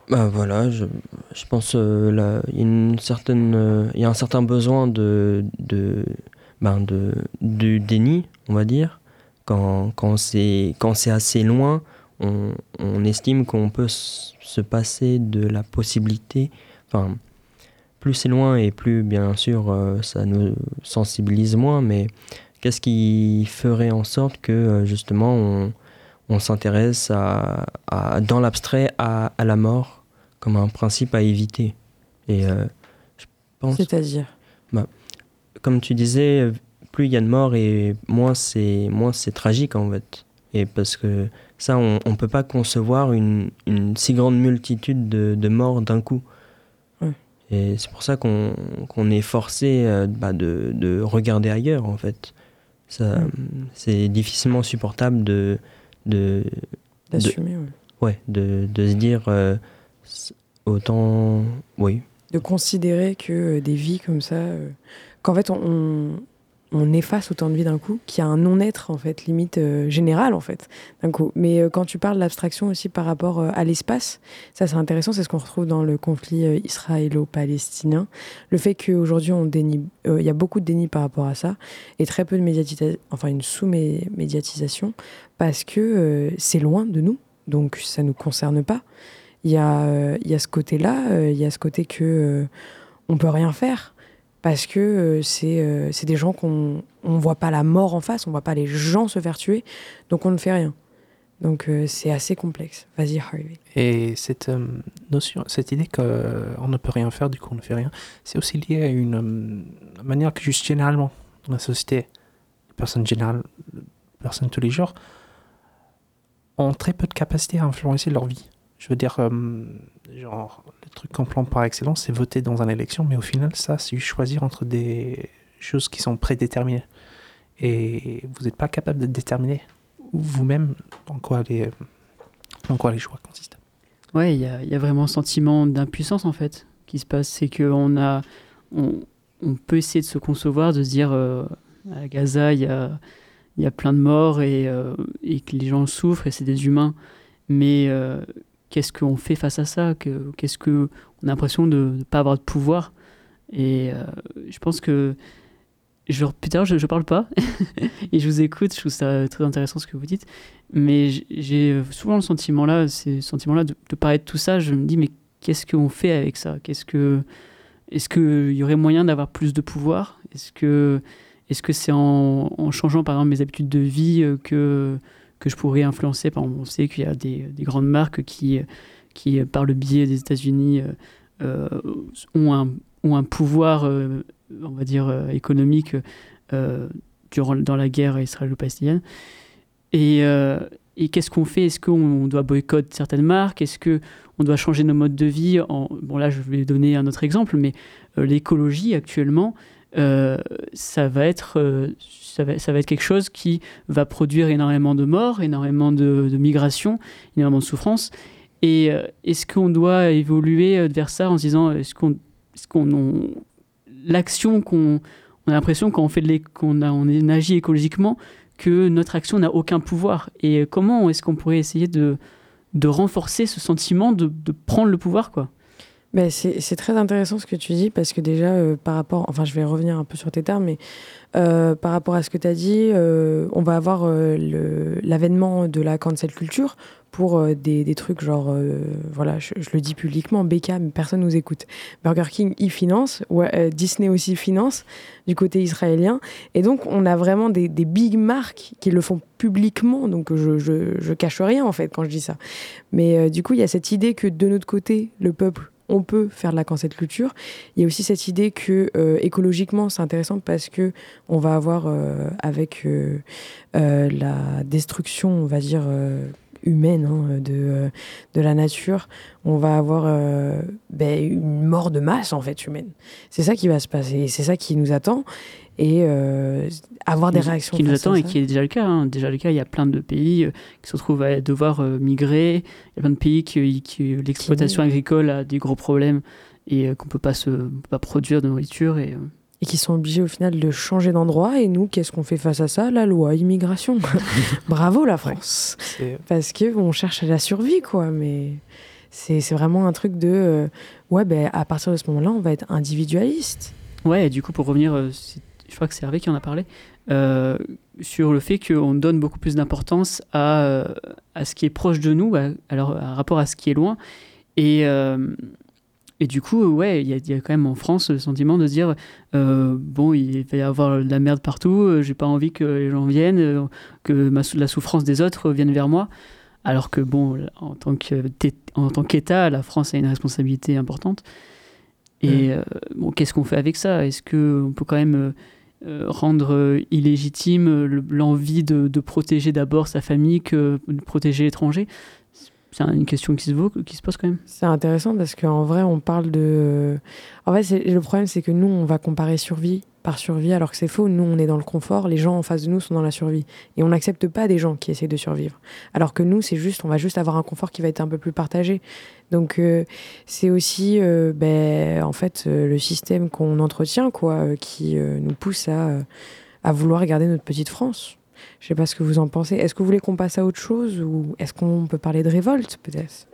bah voilà, je, je pense euh, il y euh, y a un certain besoin de, de, ben de, du déni, on va dire. Quand, quand c'est quand c'est assez loin, on, on estime qu'on peut se passer de la possibilité. Enfin, plus c'est loin et plus bien sûr euh, ça nous sensibilise moins, mais qu'est-ce qui ferait en sorte que euh, justement on, on s'intéresse à, à- dans l'abstrait à, à la mort comme un principe à éviter? Et euh, je pense, C'est-à-dire? Comme tu disais, plus il y a de morts et moins c'est moins c'est tragique en fait. Et parce que ça, on ne peut pas concevoir une, une si grande multitude de, de morts d'un coup. Ouais. Et c'est pour ça qu'on est forcé euh, bah, de, de regarder ailleurs en fait. Ça, Ouais. C'est difficilement supportable de, de, d'assumer, ouais. ouais, de, de se dire euh, autant. Oui. de considérer que euh, des vies comme ça, euh, qu'en fait on, on, on efface autant de vie d'un coup, qu'il y a un non-être en fait, limite euh, général en fait, d'un coup. Mais euh, quand tu parles d'abstraction aussi par rapport euh, à l'espace, ça c'est intéressant, c'est ce qu'on retrouve dans le conflit euh, israélo-palestinien. Le fait qu'aujourd'hui on dénie, il y a beaucoup de déni par rapport à ça, et très peu de médiatisation, enfin une sous-médiatisation, parce que c'est loin de nous, donc ça nous concerne pas. Il y a, il y a ce côté-là, il y a ce côté que on peut rien faire parce que euh, c'est euh, c'est des gens qu'on on voit pas la mort en face, on voit pas les gens se faire tuer, donc on ne fait rien. Donc euh, c'est assez complexe. Vas-y Harvey. Et cette euh, notion, cette idée qu'on ne peut rien faire, du coup on ne fait rien, c'est aussi lié à une manière que juste généralement la société, les personnes générales, les personnes tous les jours, ont très peu de capacité à influencer leur vie. Je veux dire, genre, le truc qu'on plante par excellence, c'est voter dans une élection, mais au final, ça, c'est choisir entre des choses qui sont prédéterminées. Et vous n'êtes pas capable de déterminer vous-même en quoi les, en quoi les choix consistent. Ouais, il y y a vraiment un sentiment d'impuissance en fait qui se passe. C'est qu'on a, on, peut essayer de se concevoir, de se dire euh, à Gaza, il y a, y a plein de morts et, euh, et que les gens souffrent et c'est des humains. Mais euh, qu'est-ce qu'on fait face à ça Que- Qu'est-ce que on a l'impression de ne pas avoir de pouvoir Et euh, je pense que je, putain, je, je parle pas et je vous écoute. Je trouve ça très intéressant ce que vous dites. Mais j'ai souvent le sentiment là, ces sentiments-là de, de parler de tout ça. Je me dis mais qu'est-ce qu'on fait avec ça? Qu'est-ce que est-ce qu'il y aurait moyen d'avoir plus de pouvoir? Est-ce que est-ce que c'est en, en changeant par exemple mes habitudes de vie euh, que que je pourrais influencer. Par exemple, on sait qu'il y a des, des grandes marques qui qui par le biais des États-Unis euh, euh, ont un ont un pouvoir, euh, on va dire économique durant dans la guerre israélo-palestinienne. Et, et qu'est-ce qu'on fait? Est-ce qu'on doit boycotter certaines marques? Est-ce que on doit changer nos modes de vie? En... Bon là, je vais donner un autre exemple, mais l'écologie actuellement, euh, ça va être euh, ça, va, être quelque chose qui va produire énormément de morts, énormément de, migrations, énormément de souffrances. Et euh, est-ce qu'on doit évoluer vers ça en se disant est-ce qu'on qu'on on- l'action qu'on on a l'impression quand on fait qu'on on est- agit écologiquement que notre action n'a aucun pouvoir? Et comment est-ce qu'on pourrait essayer de de renforcer ce sentiment de, de prendre le pouvoir quoi? Ben, c'est très intéressant ce que tu dis parce que déjà euh, par rapport, enfin je vais revenir un peu sur tes termes, mais euh, par rapport à ce que tu as dit, euh, on va avoir l'avènement de la cancel culture pour des, des trucs genre, voilà, je, le dis publiquement, BK, mais personne nous écoute. Burger King, y finance, Disney aussi finance du côté israélien. Et donc on a vraiment des, des big marques qui le font publiquement, donc je, je, je cache rien en fait quand je dis ça. Mais du coup, il y a cette idée que de notre côté, le peuple, on peut faire de la cancel culture. Il y a aussi cette idée que euh, écologiquement, c'est intéressant parce que on va avoir euh, avec euh, la destruction, on va dire humaine hein, de euh, de la nature, on va avoir euh, ben, une mort de masse en fait humaine. C'est ça qui va se passer, et c'est ça qui nous attend et euh, avoir des réactions qui nous attend et qui est déjà le cas. hein. Déjà le cas, il y a plein de pays qui se retrouvent à devoir migrer. Il y a plein de pays qui, qui l'exploitation agricole a des gros problèmes et qu'on peut pas se pas produire de nourriture et et qui sont obligés au final de changer d'endroit. Et nous, qu'est-ce qu'on fait face à ça? La loi immigration. Bravo la France. Parce que on cherche à la survie, quoi. Mais c'est c'est vraiment un truc de euh, ouais, ben à partir de ce moment-là, on va être individualiste. Ouais, et du coup, pour revenir, euh, je crois que c'est Hervé qui en a parlé, euh, sur le fait qu'on donne beaucoup plus d'importance à, à ce qui est proche de nous, à, alors, à rapport à ce qui est loin. Et, euh, et du coup, ouais, il y, a- il y a quand même en France le sentiment de se dire euh, bon, il va y avoir de la merde partout, euh, j'ai pas envie que les gens viennent, euh, que ma la souffrance des autres vienne vers moi. Alors que, bon, en tant qu'État, la France a une responsabilité importante. Et euh, bon, qu'est-ce qu'on fait avec ça? Est-ce qu'on peut quand même euh, rendre illégitime le- l'envie de, de protéger d'abord sa famille que de protéger l'étranger? C'est une question qui se, pose quand même. C'est intéressant parce qu'en vrai, on parle de. En fait, le problème, c'est que nous, on va comparer survie par survie, alors que c'est faux. Nous, on est dans le confort. Les gens en face de nous sont dans la survie. Et on n'accepte pas des gens qui essaient de survivre. Alors que nous, c'est juste, on va juste avoir un confort qui va être un peu plus partagé. Donc, euh, c'est aussi, euh, ben, en fait, euh, le système qu'on entretient, quoi, qui nous pousse à. à vouloir garder notre petite France. Je sais pas ce que vous en pensez. Est-ce que vous voulez qu'on passe à autre chose ou est-ce qu'on peut parler de révolte peut-être?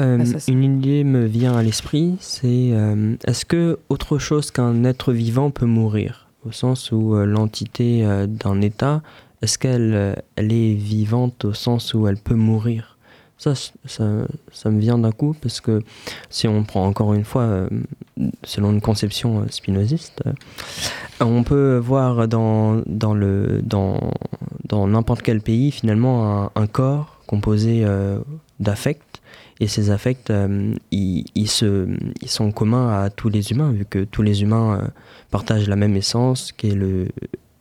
Euh, Ah, une idée me vient à l'esprit, c'est euh, est-ce que autre chose qu'un être vivant peut mourir? Au sens où euh, l'entité d'un État, est-ce qu'elle elle est vivante au sens où elle peut mourir? Ça, ça, ça me vient d'un coup parce que si on prend encore une fois, euh, selon une conception euh, spinoziste, euh, on peut voir dans, dans, le, dans, dans n'importe quel pays finalement un, corps composé d'affects et ces affects, ils, ils se, ils sont communs à tous les humains, vu que tous les humains partagent la même essence, qui est le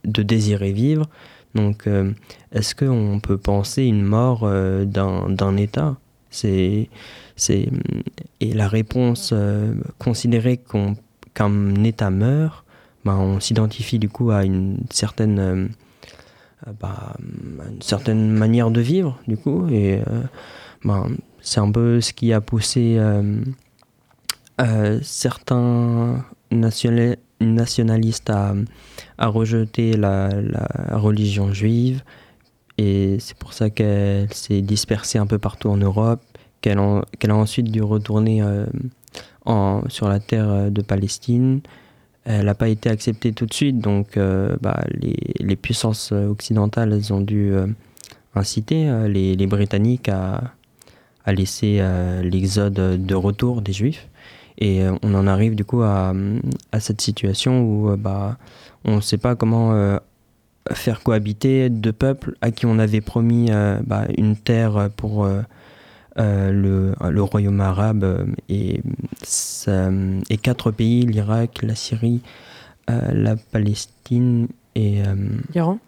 de désirer vivre. Donc, euh, est-ce qu'on peut penser une mort euh, d'un État? C'est, c'est, Et la réponse, euh, considérer qu'on, qu'un État meurt, ben, on s'identifie du coup à une certaine, bah, une certaine manière de vivre, du coup, et ben, c'est un peu ce qui a poussé certains nationali- nationalistes à, à rejeter la, religion juive. Et c'est pour ça qu'elle s'est dispersée un peu partout en Europe, qu'elle a ensuite dû retourner euh, sur la terre euh, de Palestine. Elle n'a pas été acceptée tout de suite, donc euh, bah, les, puissances occidentales ont dû inciter les, Britanniques à, laisser l'exode de retour des Juifs. Et euh, on en arrive du coup à, à cette situation où euh, bah, on ne sait pas comment euh, faire cohabiter deux peuples à qui on avait promis euh, bah, une terre pour euh, le, le royaume arabe et, ça- et quatre pays, l'Irak, la Syrie, la Palestine et... L'Iran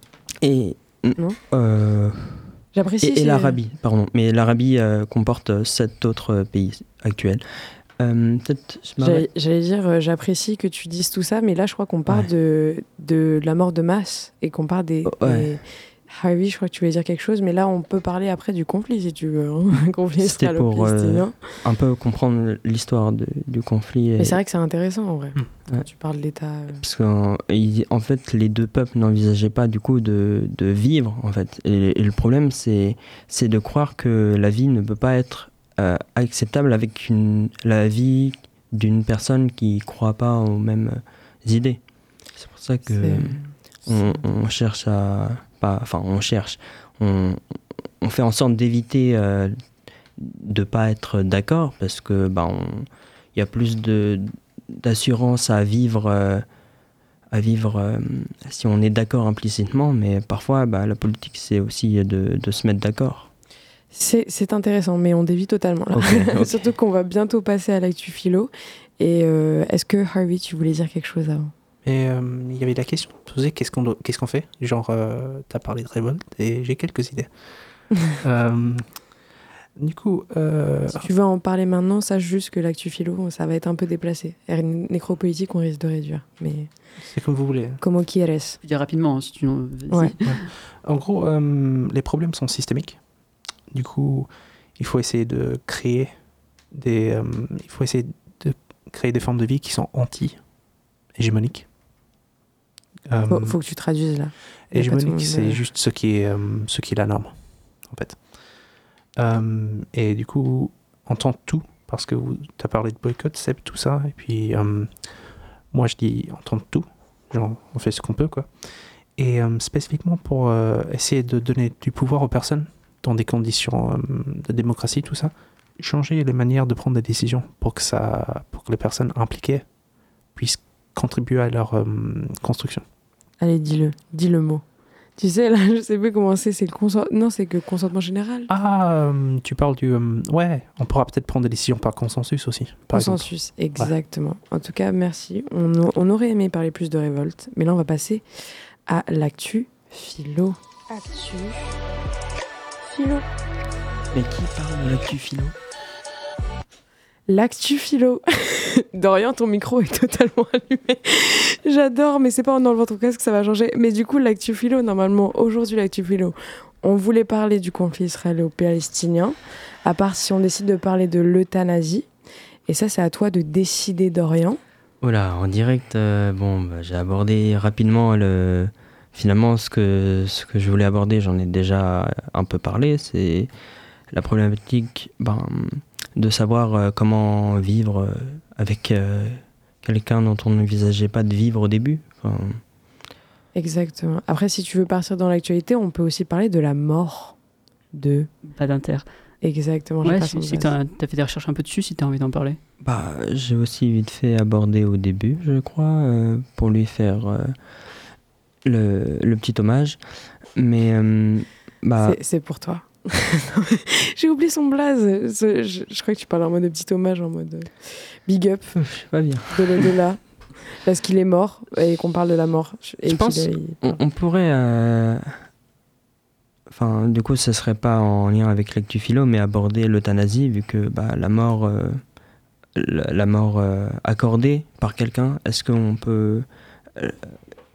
et Non. J'apprécie. et, l'Arabie, pardon. Mais l'Arabie comporte sept autres pays actuels. Euh. J'allais dire, euh, j'apprécie que tu dises tout ça, mais là, je crois qu'on parle Ouais. de, de la mort de masse et qu'on parle des, Ouais. des- Harvey, je crois que tu voulais dire quelque chose, mais là, on peut parler après du conflit, si tu veux. hein. Conflit C'était pour euh, un peu comprendre l'histoire du conflit. et- Mais c'est vrai que c'est intéressant, en vrai. Hmm. Quand Ouais. tu parles de l'État. euh. Parce qu'en en fait, les deux peuples n'envisageaient pas du coup de, de vivre, en fait. Et, et le problème, c'est c'est de croire que la vie ne peut pas être euh, acceptable avec une, la vie d'une personne qui croit pas aux mêmes idées. C'est pour ça que on, on cherche à pas enfin on cherche on, on fait en sorte d'éviter euh, de pas être d'accord parce que bah il y a plus de d'assurance à vivre euh, à vivre euh, si on est d'accord implicitement mais parfois bah, la politique c'est aussi de, de se mettre d'accord C'est intéressant, mais on dévie totalement là. Surtout qu'on va bientôt passer à l'actu philo. Et euh, est-ce que Harvey, tu voulais dire quelque chose avant? Et euh, il y avait la question posée qu'est-ce qu'on doit- qu'est-ce qu'on fait? Genre, euh, t'as parlé de révolte et j'ai quelques idées. Euh, du coup, euh, Si tu veux en parler maintenant, sache juste que l'actu philo, ça va être un peu déplacé. Et nécropolitique, on risque de réduire. Mais c'est comme vous voulez. como quieres. Je peux dire rapidement, hein, si tu. Ouais. En gros, euh, les problèmes sont systémiques. Du coup, il faut essayer de créer des, euh, il faut essayer de créer des formes de vie qui sont anti-hégémoniques. Euh, Faut, faut que tu traduises là. tout hégémonique, c'est euh, juste ce qui est, euh, ce qui est la norme, en fait. Et du coup, on tente tout, parce que tu as parlé de boycott, Seb, tout ça, et puis moi je dis on tente tout, genre on fait ce qu'on peut, quoi. Et spécifiquement pour essayer de donner du pouvoir aux personnes dans des conditions euh, de démocratie, tout ça, changer les manières de prendre des décisions pour que, ça, pour que les personnes impliquées puissent contribuer à leur euh, construction. Allez, dis-le. Dis le mot. Tu sais, là, je sais plus comment c'est. C'est le consentement. Non, c'est que consentement général. Ah, euh, tu parles du... euh, ouais, on pourra peut-être prendre des décisions par consensus aussi. Par exemple. Consensus, exactement. En tout cas, merci. On aurait aimé parler plus de révolte, mais là, on va passer à l'actu philo. Actu. Philo. mais qui parle de l'actu philo L'actu philo. Dorian, ton micro est totalement allumé. J'adore, mais c'est pas en enlevant ton casque que ça va changer. Mais du coup, l'actu philo, normalement, aujourd'hui, l'actu philo, on voulait parler du conflit israélo-palestinien, à part si on décide de parler de l'euthanasie. Et ça, c'est à toi de décider, Dorian. Voilà, en direct, euh, bon, bah, j'ai abordé rapidement le finalement, ce que, ce que je voulais aborder, j'en ai déjà un peu parlé, c'est la problématique ben, de savoir euh, comment vivre euh, avec euh, quelqu'un dont on n'envisageait pas de vivre au début. Enfin, Exactement. Après, si tu veux partir dans l'actualité, on peut aussi parler de la mort de. Pas d'inter. Exactement. Ouais, si, si t'as as fait des recherches un peu dessus, si t'as envie d'en parler. Bah, j'ai aussi vite fait aborder au début, je crois, euh, pour lui faire euh, le, le petit hommage. Mais euh, bah, C'est- pour toi. J'ai oublié son blaze. Je, je crois que tu parles en mode de petit hommage, en mode euh, big up je sais pas bien. de l'au-delà. Parce qu'il est mort et qu'on parle de la mort. Et Je pense On, on pourrait. euh, Enfin, du coup, ce serait pas en lien avec l'actu philo, mais aborder l'euthanasie, vu que bah, la mort, euh, la, la mort euh, accordée par quelqu'un, est-ce qu'on peut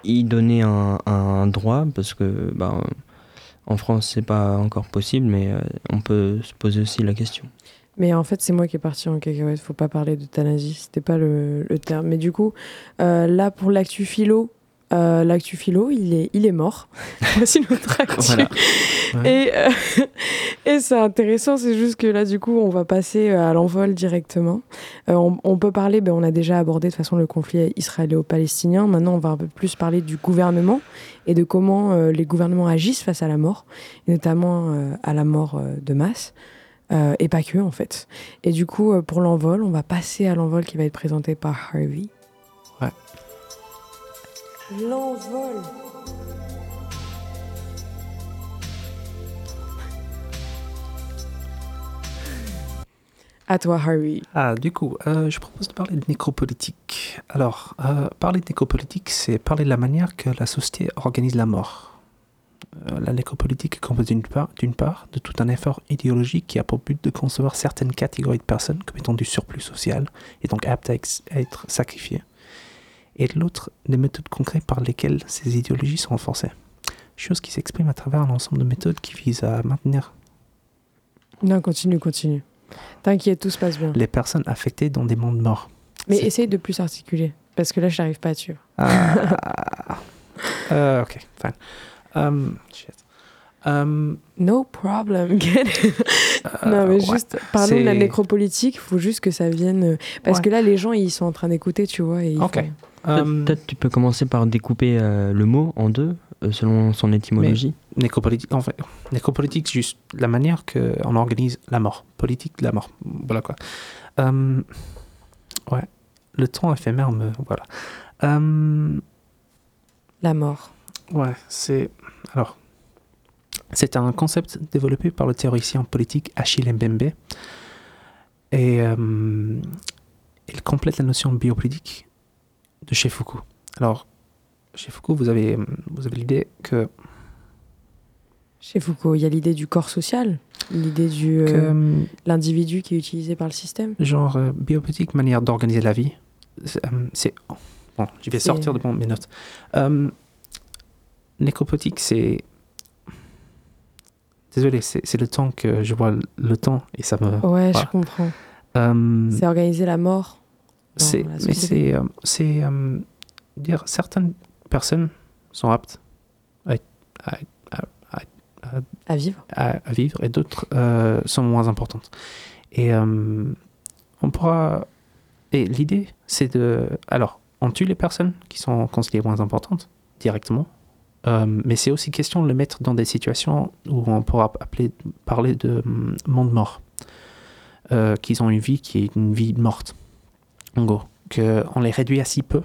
y donner un, droit Parce que bah, en France, c'est pas encore possible, mais euh, on peut se poser aussi la question. Mais en fait, c'est moi qui est parti en cacahuète. Faut pas parler d'euthanasie. C'était pas le, le terme. Mais du coup, euh, là, pour l'actu philo, euh, l'actu philo, il est, il est mort. Voici notre actu. Voilà. Et, euh, et c'est intéressant, c'est juste que là, du coup, on va passer euh, à l'envol directement. Euh, on, on peut parler, ben, on a déjà abordé de toute façon le conflit israélo-palestinien. Maintenant, on va un peu plus parler du gouvernement et de comment les gouvernements agissent face à la mort, et notamment à la mort de masse. Et pas que, en fait. Et du coup, pour l'envol, on va passer à l'envol qui va être présenté par Harvey. Ouais. L'envol. À toi, Harvey. Ah, du coup, euh, je propose de parler de nécropolitique. Alors, euh, parler de nécropolitique, c'est parler de la manière que la société organise la mort. Euh, la nécropolitique est composée d'une part, d'une part de tout un effort idéologique qui a pour but de concevoir certaines catégories de personnes comme étant du surplus social et donc aptes à, ex- à être sacrifiées. Et de l'autre, des méthodes concrètes par lesquelles ces idéologies sont renforcées. Chose qui s'exprime à travers un ensemble de méthodes qui visent à maintenir Non, continue, continue. T'inquiète, tout se passe bien. les personnes affectées dans des mondes morts. Mais essaye de plus articuler, parce que là, je n'arrive pas à suivre. Ah. Euh, ok, fine. Um, shit. Um, No problem, get it. non, euh, mais juste, parlons de la nécropolitique, il faut juste que ça vienne... euh, Parce Ouais. que là, les gens, ils sont en train d'écouter, tu vois. Et ils Ok. font- Um, Peut-être tu peux commencer par découper euh, le mot en deux, euh, selon son étymologie. nécropolitique, en fait, nécropolitique, c'est juste la manière qu'on organise la mort. Politique, la mort. Voilà quoi. Um, ouais. Le temps éphémère me. Voilà. Um, La mort. Ouais, c'est. Alors. C'est un concept développé par le théoricien politique Achille Mbembe. Et euh, il complète la notion biopolitique de chez Foucault. Alors, chez Foucault, vous avez, vous avez l'idée que, Chez Foucault, il y a l'idée du corps social, l'idée du euh, euh, l'individu qui est utilisé par le système. genre, euh, biopolitique, manière d'organiser la vie, c'est. euh, bon, je vais sortir de mes notes. Nécropolitique, c'est. Désolé, c'est c'est le temps que je vois le temps et ça me. Ouais, voilà. je comprends. C'est organiser la mort. C'est, mais c'est, euh, c'est euh, dire certaines personnes sont aptes à, à- à- à- À vivre. à- à vivre et d'autres euh, sont moins importantes. Et on pourra. Et l'idée, c'est de. Alors, on tue les personnes qui sont considérées moins importantes directement. Mais c'est aussi question de le mettre dans des situations où on pourra appeler, parler de hum, monde mort. Qu'ils ont une vie qui est une vie morte. En gros, qu'on les réduit à si peu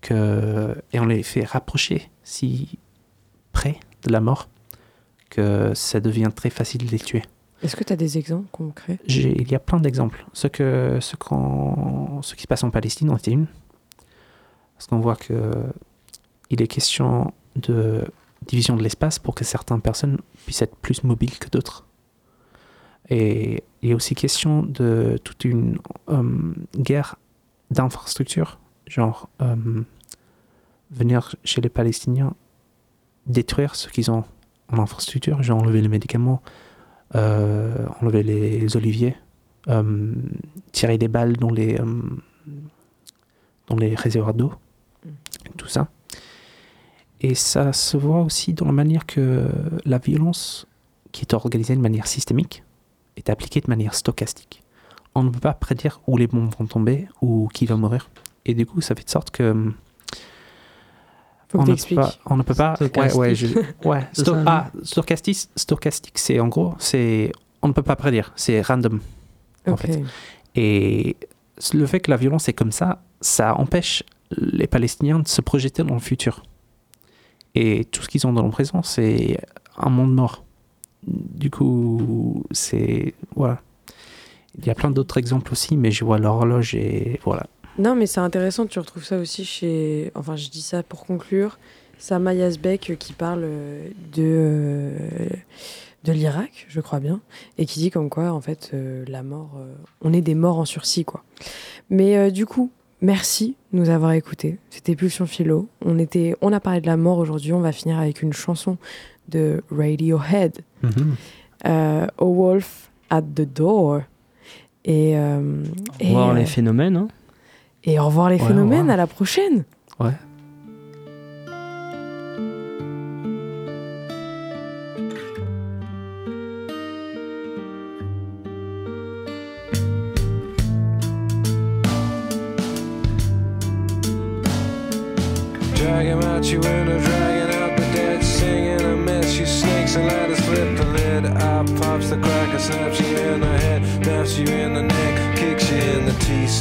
que, et on les fait rapprocher si près de la mort que ça devient très facile de les tuer. Est-ce que tu as des exemples concrets? Il y a plein d'exemples. Ce, que, ce qui se passe en Palestine en était une. Parce qu'on voit que il est question de division de l'espace pour que certaines personnes puissent être plus mobiles que d'autres. Et il est aussi question de toute une euh, guerre d'infrastructures, genre euh, venir chez les Palestiniens détruire ce qu'ils ont en infrastructure, genre enlever les médicaments, euh, enlever les, les oliviers, tirer des balles dans les, dans les réservoirs d'eau, tout ça. Et ça se voit aussi dans la manière que la violence, qui est organisée de manière systémique, est appliquée de manière stochastique. On ne peut pas prédire où les bombes vont tomber ou qui va mourir. Et du coup, ça fait de sorte que hum, Faut on, que ne peut pas, on ne peut pas. Ouais, ouais, je- ouais. C'est sto- ça, non ah, stochastique, stochastique, c'est en gros, c'est on ne peut pas prédire, c'est random. en Ok. fait. Et le fait que la violence est comme ça, ça empêche les Palestiniens de se projeter dans le futur. Et tout ce qu'ils ont dans le présent, c'est un monde mort. Du coup, c'est. Voilà. Il y a plein d'autres exemples aussi, mais je vois l'horloge et voilà. Non, mais c'est intéressant, tu retrouves ça aussi chez. Enfin, je dis ça pour conclure. Sama Yazbek euh, qui parle euh, de, euh, de l'Irak, je crois bien, et qui dit comme quoi, en fait, la mort. on est des morts en sursis, quoi. Mais du coup, merci de nous avoir écoutés. C'était Pulsion Philo. On, était, on a parlé de la mort aujourd'hui. On va finir avec une chanson de Radiohead, euh, A Wolf at the Door. Et, euh, et, Voir euh, les phénomènes. hein. et au revoir les Ouais, au phénomènes, revoir. à la prochaine. Ouais.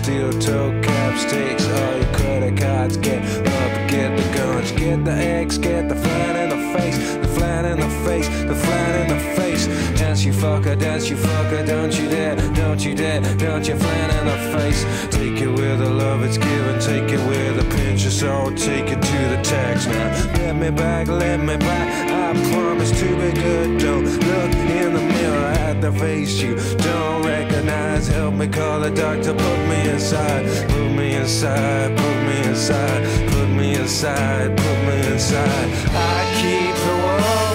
Steel toe caps, takes all your credit cards. Get up, get the guns, get the eggs, get the flat in the face, the flat in the face, the flat in the face. Dance you fucker, dance you fucker, don't you dare, don't you dare, don't you flat in the face. Take it with the love it's given, take it with a pinch of salt, take it to the tax now. Let me back, let me back. I promise to be good. Don't look in the mirror at the face you don't recognize. Help me call the doctor, put me inside, put me inside, put me inside, put me inside, put me inside. I keep the world.